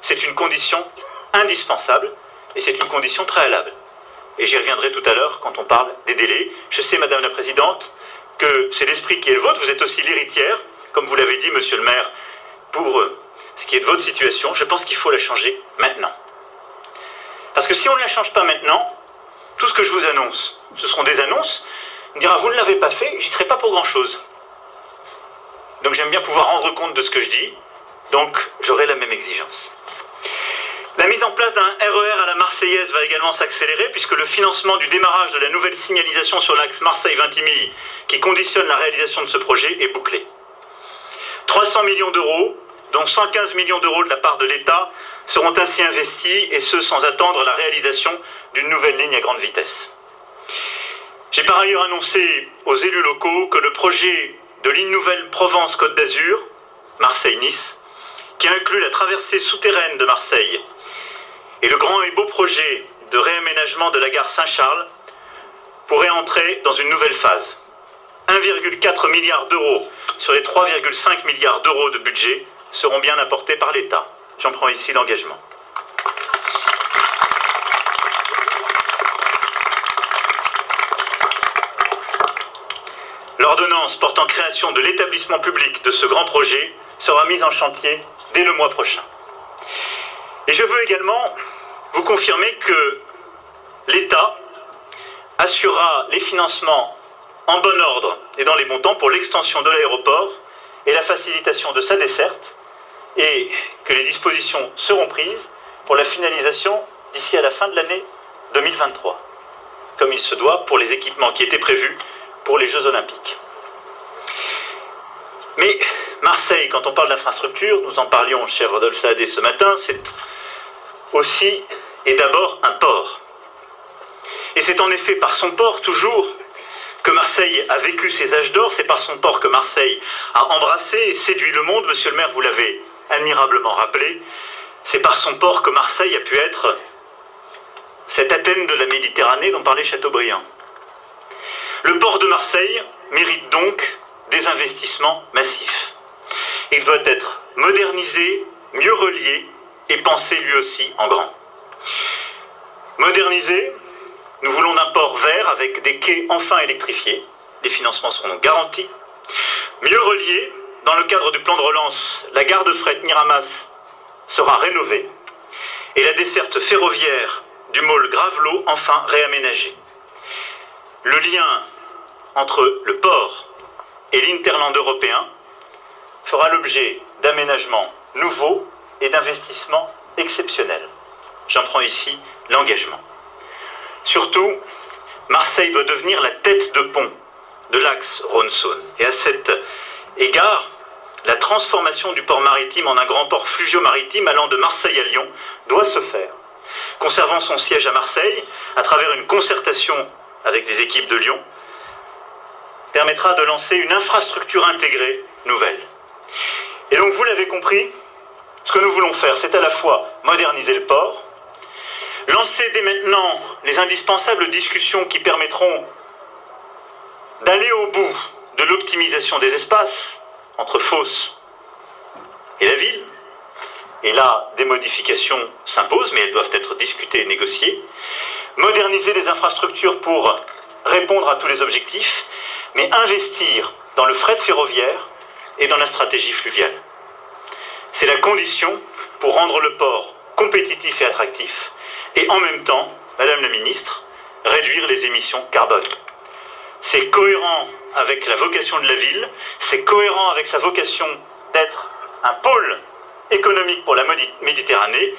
C'est une condition indispensable et c'est une condition préalable. Et j'y reviendrai tout à l'heure quand on parle des délais. Je sais, Madame la Présidente, que c'est l'esprit qui est le vôtre. Vous êtes aussi l'héritière, comme vous l'avez dit, Monsieur le maire, pour ce qui est de votre situation. Je pense qu'il faut la changer maintenant. Parce que si on ne la change pas maintenant, tout ce que je vous annonce, ce seront des annonces. On dira, vous ne l'avez pas fait, j'y serai pas pour grand-chose. Donc j'aime bien pouvoir rendre compte de ce que je dis, donc j'aurai la même exigence. La mise en place d'un RER à la Marseillaise va également s'accélérer puisque le financement du démarrage de la nouvelle signalisation sur l'axe Marseille-Vintimille qui conditionne la réalisation de ce projet est bouclé. 300 millions d'euros, dont 115 millions d'euros de la part de l'État, seront ainsi investis et ce sans attendre la réalisation d'une nouvelle ligne à grande vitesse. J'ai par ailleurs annoncé aux élus locaux que le projet de ligne nouvelle Provence-Côte d'Azur, Marseille-Nice, qui inclut la traversée souterraine de Marseille et le grand et beau projet de réaménagement de la gare Saint-Charles, pourrait entrer dans une nouvelle phase. 1,4 milliard d'euros sur les 3,5 milliards d'euros de budget seront bien apportés par l'État. J'en prends ici l'engagement. L'ordonnance portant création de l'établissement public de ce grand projet sera mise en chantier dès le mois prochain. Et je veux également vous confirmer que l'État assurera les financements en bon ordre et dans les montants pour l'extension de l'aéroport et la facilitation de sa desserte et que les dispositions seront prises pour la finalisation d'ici à la fin de l'année 2023, comme il se doit pour les équipements qui étaient prévus pour les Jeux olympiques. Mais Marseille, quand on parle d'infrastructure, nous en parlions, cher Rodolphe Saadé, ce matin, c'est aussi et d'abord un port. Et c'est en effet par son port, toujours, que Marseille a vécu ses âges d'or, c'est par son port que Marseille a embrassé et séduit le monde, monsieur le maire, vous l'avez admirablement rappelé, c'est par son port que Marseille a pu être cette Athènes de la Méditerranée dont parlait Chateaubriand. Le port de Marseille mérite donc des investissements massifs. Il doit être modernisé, mieux relié et pensé lui aussi en grand. Modernisé, nous voulons d'un port vert avec des quais enfin électrifiés. Les financements seront garantis. Mieux relié, dans le cadre du plan de relance, la gare de fret Miramas sera rénovée et la desserte ferroviaire du môle Gravelot enfin réaménagée. Le lien entre le port et l'interland européen fera l'objet d'aménagements nouveaux et d'investissements exceptionnels. J'en prends ici l'engagement. Surtout, Marseille doit devenir la tête de pont de l'axe Rhône-Saône. Et à cet égard, la transformation du port maritime en un grand port fluvio-maritime allant de Marseille à Lyon doit se faire. Conservant son siège à Marseille, à travers une concertation avec les équipes de Lyon, permettra de lancer une infrastructure intégrée nouvelle. Et donc vous l'avez compris, ce que nous voulons faire, c'est à la fois moderniser le port, lancer dès maintenant les indispensables discussions qui permettront d'aller au bout de l'optimisation des espaces entre Fosse et la ville. Et là, des modifications s'imposent, mais elles doivent être discutées et négociées. Moderniser les infrastructures pour répondre à tous les objectifs, mais investir dans le fret ferroviaire et dans la stratégie fluviale. C'est la condition pour rendre le port compétitif et attractif, et en même temps, Madame la Ministre, réduire les émissions carbone. C'est cohérent avec la vocation de la ville, c'est cohérent avec sa vocation d'être un pôle économique pour la Méditerranée,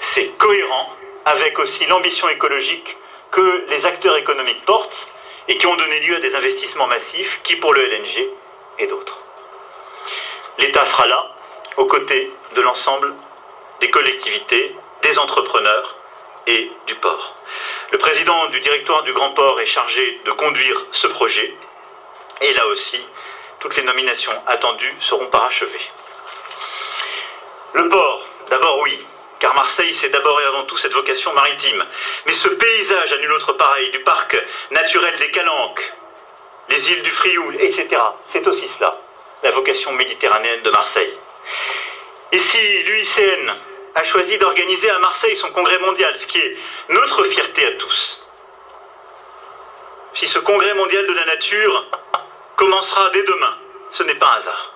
c'est cohérent avec aussi l'ambition écologique que les acteurs économiques portent et qui ont donné lieu à des investissements massifs qui pour le LNG et d'autres. L'État sera là, aux côtés de l'ensemble des collectivités, des entrepreneurs et du port. Le président du directoire du Grand Port est chargé de conduire ce projet et là aussi, toutes les nominations attendues seront parachevées. Le port, d'abord oui, car Marseille, c'est d'abord et avant tout cette vocation maritime. Mais ce paysage à nul autre pareil, du parc naturel des Calanques, les îles du Frioul, etc., c'est aussi cela, la vocation méditerranéenne de Marseille. Ici, l'UICN a choisi d'organiser à Marseille son congrès mondial, ce qui est notre fierté à tous. Si ce congrès mondial de la nature commencera dès demain, ce n'est pas un hasard.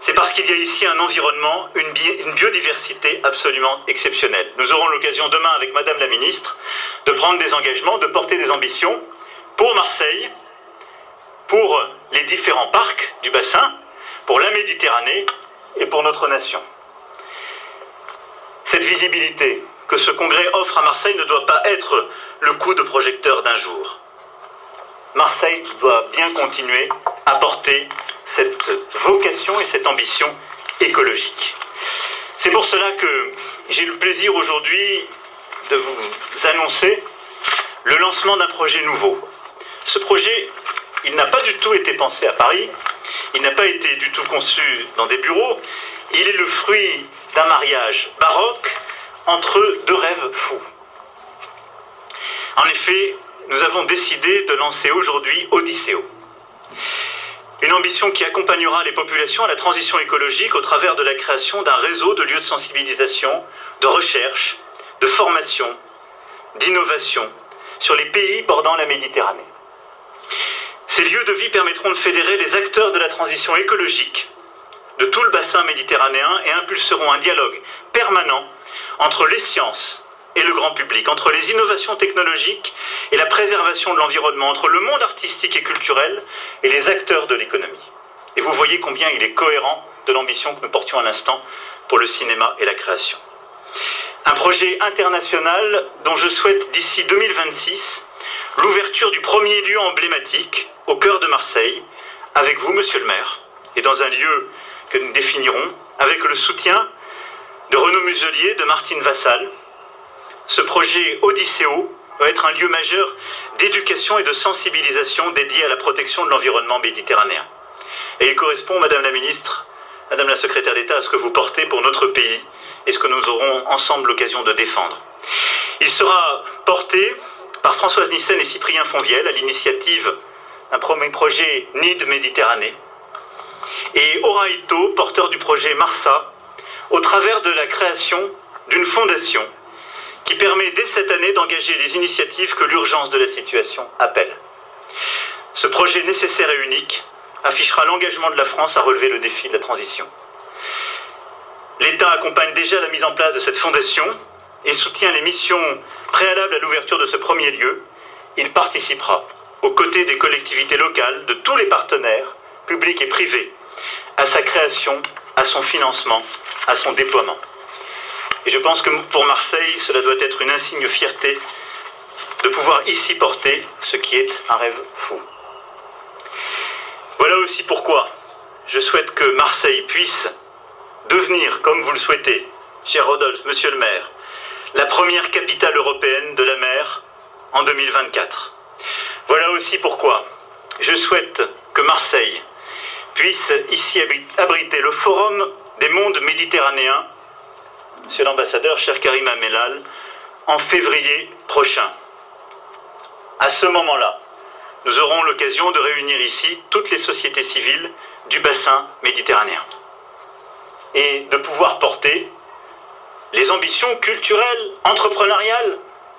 C'est parce qu'il y a ici un environnement, une, biodiversité absolument exceptionnelle. Nous aurons l'occasion demain avec Madame la Ministre de prendre des engagements, de porter des ambitions pour Marseille, pour les différents parcs du bassin, pour la Méditerranée et pour notre nation. Cette visibilité que ce congrès offre à Marseille ne doit pas être le coup de projecteur d'un jour. Marseille doit bien continuer à porter cette vocation et cette ambition écologique. C'est pour cela que j'ai le plaisir aujourd'hui de vous annoncer le lancement d'un projet nouveau. Ce projet, il n'a pas du tout été pensé à Paris, il n'a pas été du tout conçu dans des bureaux, il est le fruit d'un mariage baroque entre deux rêves fous. En effet, nous avons décidé de lancer aujourd'hui Odysseo. Une ambition qui accompagnera les populations à la transition écologique au travers de la création d'un réseau de lieux de sensibilisation, de recherche, de formation, d'innovation sur les pays bordant la Méditerranée. Ces lieux de vie permettront de fédérer les acteurs de la transition écologique de tout le bassin méditerranéen et impulseront un dialogue permanent entre les sciences et le grand public, entre les innovations technologiques et la préservation de l'environnement, entre le monde artistique et culturel et les acteurs de l'économie. Et vous voyez combien il est cohérent de l'ambition que nous portions à l'instant pour le cinéma et la création. Un projet international dont je souhaite d'ici 2026 l'ouverture du premier lieu emblématique au cœur de Marseille, avec vous, monsieur le maire, et dans un lieu que nous définirons, avec le soutien de Renaud Muselier, de Martine Vassal. Ce projet Odysseo va être un lieu majeur d'éducation et de sensibilisation dédié à la protection de l'environnement méditerranéen. Et il correspond, Madame la Ministre, Madame la Secrétaire d'État, à ce que vous portez pour notre pays et ce que nous aurons ensemble l'occasion de défendre. Il sera porté par Françoise Nissen et Cyprien Fonvielle à l'initiative d'un premier projet NID Méditerranée, et Oraito, porteur du projet Marsa, au travers de la création d'une fondation qui permet dès cette année d'engager les initiatives que l'urgence de la situation appelle. Ce projet nécessaire et unique affichera l'engagement de la France à relever le défi de la transition. L'État accompagne déjà la mise en place de cette fondation et soutient les missions préalables à l'ouverture de ce premier lieu. Il participera, aux côtés des collectivités locales, de tous les partenaires, publics et privés, à sa création, à son financement, à son déploiement. Et je pense que pour Marseille, cela doit être une insigne fierté de pouvoir ici porter ce qui est un rêve fou. Voilà aussi pourquoi je souhaite que Marseille puisse devenir, comme vous le souhaitez, cher Rodolphe, monsieur le maire, la première capitale européenne de la mer en 2024. Voilà aussi pourquoi je souhaite que Marseille puisse ici abriter le forum des mondes méditerranéens, monsieur l'ambassadeur, cher Karim Amelal, en février prochain. À ce moment-là, nous aurons l'occasion de réunir ici toutes les sociétés civiles du bassin méditerranéen et de pouvoir porter les ambitions culturelles, entrepreneuriales,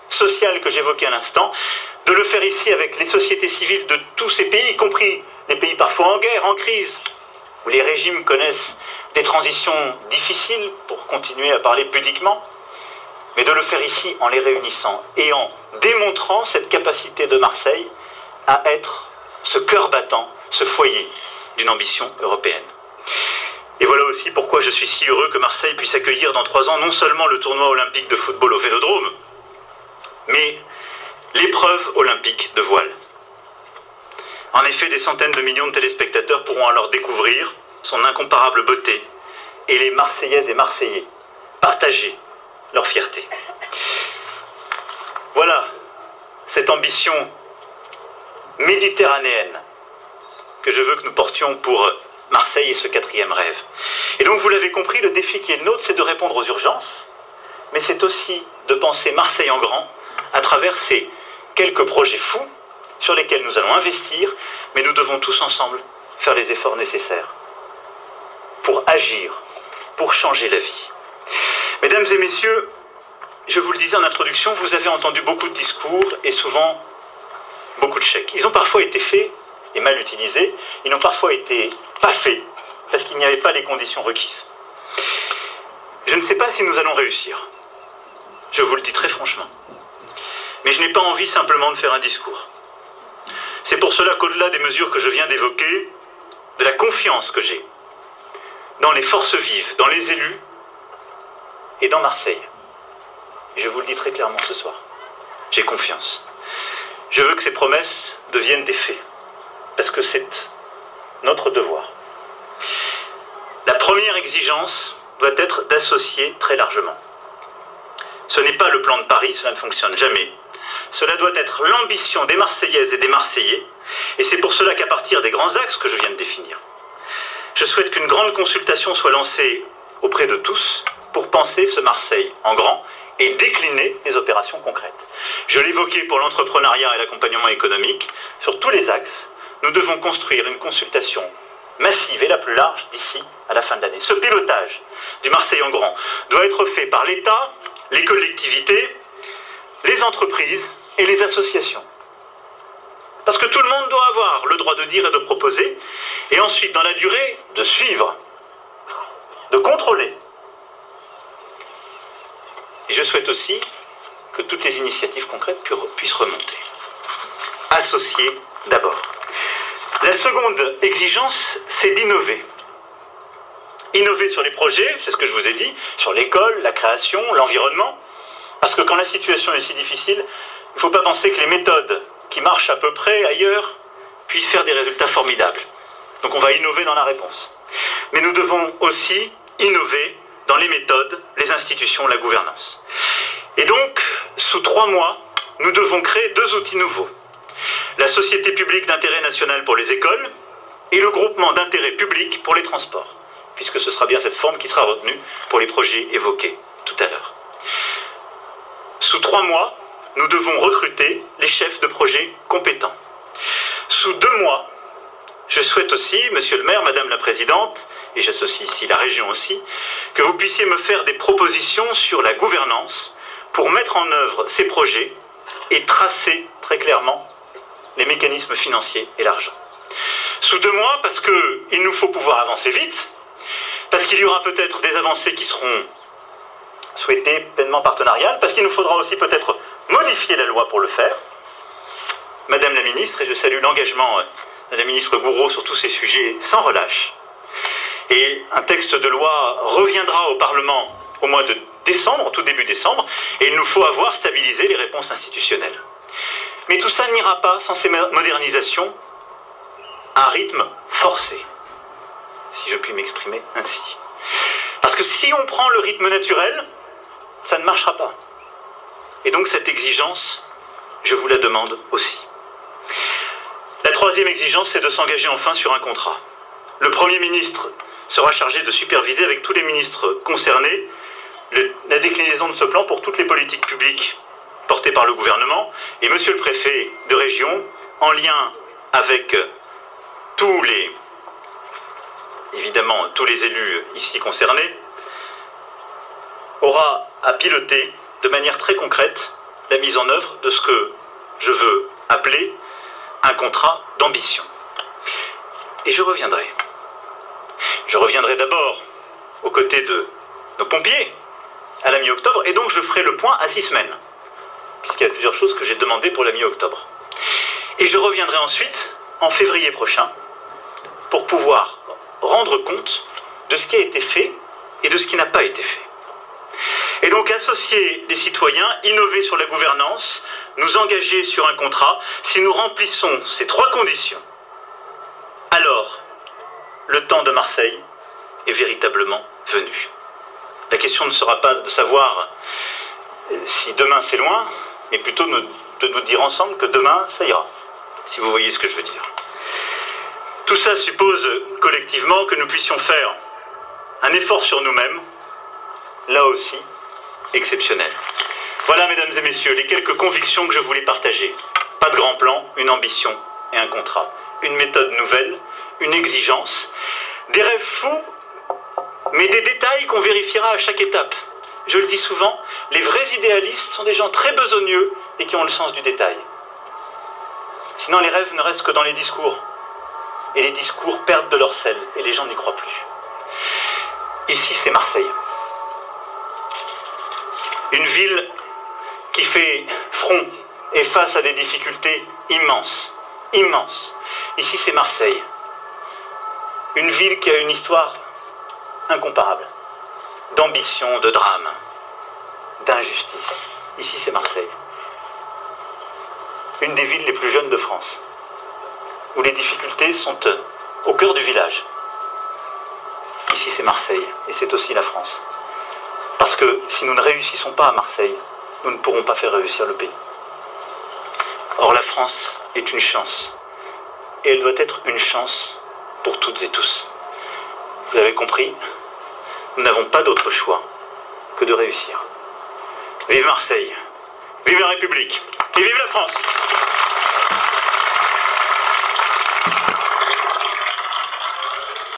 sociales que j'évoquais à l'instant, de le faire ici avec les sociétés civiles de tous ces pays, y compris les pays parfois en guerre, en crise, où les régimes connaissent des transitions difficiles, pour continuer à parler pudiquement, mais de le faire ici en les réunissant et en démontrant cette capacité de Marseille à être ce cœur battant, ce foyer d'une ambition européenne. Et voilà aussi pourquoi je suis si heureux que Marseille puisse accueillir dans trois ans non seulement le tournoi olympique de football au Vélodrome, mais l'épreuve olympique de voile. En effet, des centaines de millions de téléspectateurs pourront alors découvrir son incomparable beauté et les Marseillaises et Marseillais partager leur fierté. Voilà cette ambition méditerranéenne que je veux que nous portions pour Marseille et ce quatrième rêve. Et donc, vous l'avez compris, le défi qui est le nôtre, c'est de répondre aux urgences, mais c'est aussi de penser Marseille en grand à travers ces quelques projets fous sur lesquels nous allons investir, mais nous devons tous ensemble faire les efforts nécessaires pour agir, pour changer la vie. Mesdames et messieurs, je vous le disais en introduction, vous avez entendu beaucoup de discours et souvent beaucoup de chèques. Ils ont parfois été faits et mal utilisés, ils n'ont parfois été pas faits parce qu'il n'y avait pas les conditions requises. Je ne sais pas si nous allons réussir. Je vous le dis très franchement. Mais je n'ai pas envie simplement de faire un discours. C'est pour cela qu'au-delà des mesures que je viens d'évoquer, de la confiance que j'ai dans les forces vives, dans les élus, et dans Marseille. Et je vous le dis très clairement ce soir. J'ai confiance. Je veux que ces promesses deviennent des faits. Parce que c'est notre devoir. La première exigence doit être d'associer très largement. Ce n'est pas le plan de Paris, cela ne fonctionne jamais. Cela doit être l'ambition des Marseillaises et des Marseillais, et c'est pour cela qu'à partir des grands axes que je viens de définir, je souhaite qu'une grande consultation soit lancée auprès de tous pour penser ce Marseille en grand et décliner les opérations concrètes. Je l'évoquais pour l'entrepreneuriat et l'accompagnement économique, sur tous les axes, nous devons construire une consultation massive et la plus large d'ici à la fin de l'année. Ce pilotage du Marseille en grand doit être fait par l'État, les collectivités, les entreprises et les associations. Parce que tout le monde doit avoir le droit de dire et de proposer, et ensuite, dans la durée, de suivre, de contrôler. Et je souhaite aussi que toutes les initiatives concrètes puissent remonter. Associer d'abord. La seconde exigence, c'est d'innover. Innover sur les projets, c'est ce que je vous ai dit, sur l'école, la création, l'environnement. Parce que quand la situation est si difficile, il ne faut pas penser que les méthodes qui marchent à peu près ailleurs puissent faire des résultats formidables. Donc on va innover dans la réponse. Mais nous devons aussi innover dans les méthodes, les institutions, la gouvernance. Et donc, sous trois mois, nous devons créer deux outils nouveaux. La Société publique d'intérêt national pour les écoles et le groupement d'intérêt public pour les transports, puisque ce sera bien cette forme qui sera retenue pour les projets évoqués tout à l'heure. Sous trois mois, nous devons recruter les chefs de projet compétents. Sous deux mois, je souhaite aussi, Monsieur le maire, Madame la Présidente, et j'associe ici la région aussi, que vous puissiez me faire des propositions sur la gouvernance pour mettre en œuvre ces projets et tracer très clairement les mécanismes financiers et l'argent. Sous deux mois, parce qu'il nous faut pouvoir avancer vite, parce qu'il y aura peut-être des avancées qui seront souhaitées pleinement partenariales, parce qu'il nous faudra aussi peut-être modifier la loi pour le faire. Madame la ministre, et je salue l'engagement de la ministre Gouraud sur tous ces sujets sans relâche, et un texte de loi reviendra au Parlement au mois de décembre, au tout début décembre, et il nous faut avoir stabilisé les réponses institutionnelles. Mais tout ça n'ira pas sans ces modernisations à rythme forcé, si je puis m'exprimer ainsi. Parce que si on prend le rythme naturel, ça ne marchera pas. Et donc cette exigence, je vous la demande aussi. La troisième exigence, c'est de s'engager enfin sur un contrat. Le Premier ministre sera chargé de superviser avec tous les ministres concernés la déclinaison de ce plan pour toutes les politiques publiques portées par le gouvernement. Et Monsieur le préfet de région, en lien avec tous les, évidemment, tous les élus ici concernés, aura à piloter de manière très concrète la mise en œuvre de ce que je veux appeler un contrat d'ambition. Et je reviendrai. Je reviendrai d'abord aux côtés de nos pompiers à la mi-octobre, et donc je ferai le point à six semaines, puisqu'il y a plusieurs choses que j'ai demandées pour la mi-octobre. Et je reviendrai ensuite, en février prochain, pour pouvoir rendre compte de ce qui a été fait et de ce qui n'a pas été fait. Et donc associer les citoyens, innover sur la gouvernance, nous engager sur un contrat, si nous remplissons ces trois conditions, alors le temps de Marseille est véritablement venu. La question ne sera pas de savoir si demain c'est loin, mais plutôt de nous dire ensemble que demain ça ira, si vous voyez ce que je veux dire. Tout ça suppose collectivement que nous puissions faire un effort sur nous-mêmes, là aussi exceptionnel. Voilà, mesdames et messieurs, les quelques convictions que je voulais partager. Pas de grand plan, une ambition et un contrat. Une méthode nouvelle, une exigence. Des rêves fous, mais des détails qu'on vérifiera à chaque étape. Je le dis souvent, les vrais idéalistes sont des gens très besogneux et qui ont le sens du détail. Sinon, les rêves ne restent que dans les discours. Et les discours perdent de leur sel et les gens n'y croient plus. Ici, c'est Marseille. Une ville qui fait front et face à des difficultés immenses. Immenses. Ici, c'est Marseille. Une ville qui a une histoire incomparable. D'ambition, de drame. d'injustice. Ici, c'est Marseille. Une des villes les plus jeunes de France, où les difficultés sont au cœur du village. Ici, c'est Marseille, et c'est aussi la France. Parce que si nous ne réussissons pas à Marseille, nous ne pourrons pas faire réussir le pays. Or, la France est une chance, et elle doit être une chance pour toutes et tous. Vous avez compris Nous n'avons pas d'autre choix que de réussir. Vive Marseille Vive la République Et vive la France